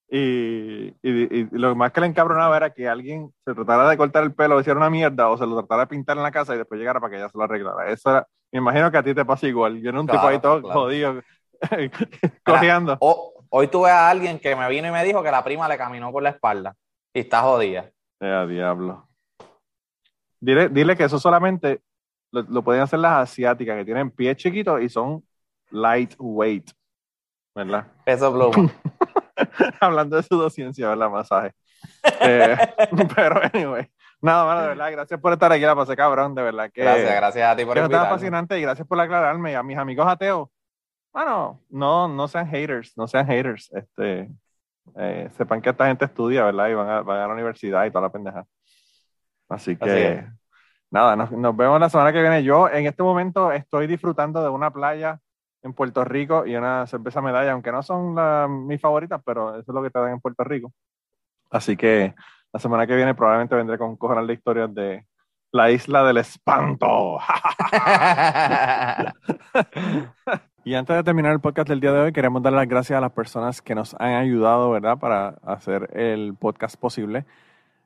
[SPEAKER 2] Y, y, lo más que le encabronaba era que alguien se tratara de cortar el pelo, hiciera una mierda, o se lo tratara de pintar en la casa y después llegara para que ella se lo arreglara. Eso era, me imagino que a ti te pasa igual. Yo era un tipo ahí todo jodido, cojeando.
[SPEAKER 4] hoy tuve a alguien que me vino y me dijo que la prima le caminó por la espalda y está jodida.
[SPEAKER 2] Eh, diablo. Dile, dile que eso solamente lo, pueden hacer las asiáticas, que tienen pies chiquitos y son lightweight, ¿verdad?
[SPEAKER 4] Eso pluma.
[SPEAKER 2] Hablando de pseudociencia, ¿verdad? Masaje. Eh, pero, anyway. Nada, más, de verdad, gracias por estar aquí, la pasé cabrón, de verdad. Que,
[SPEAKER 4] gracias, gracias a ti por invitarme.
[SPEAKER 2] fascinante y gracias por aclararme. A mis amigos ateos, bueno, no, no sean haters, no sean haters. Este, eh, sepan que esta gente estudia, ¿verdad? Y van a, van a la universidad y toda la pendeja. Así que, nada, nos, vemos la semana que viene. Yo en este momento estoy disfrutando de una playa en Puerto Rico y una cerveza medalla, aunque no son mis favoritas, pero eso es lo que te dan en Puerto Rico. Así que la semana que viene probablemente vendré con un de historias de la isla del espanto. y antes de terminar el podcast del día de hoy, queremos dar las gracias a las personas que nos han ayudado, ¿verdad?, para hacer el podcast posible.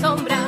[SPEAKER 5] sombra,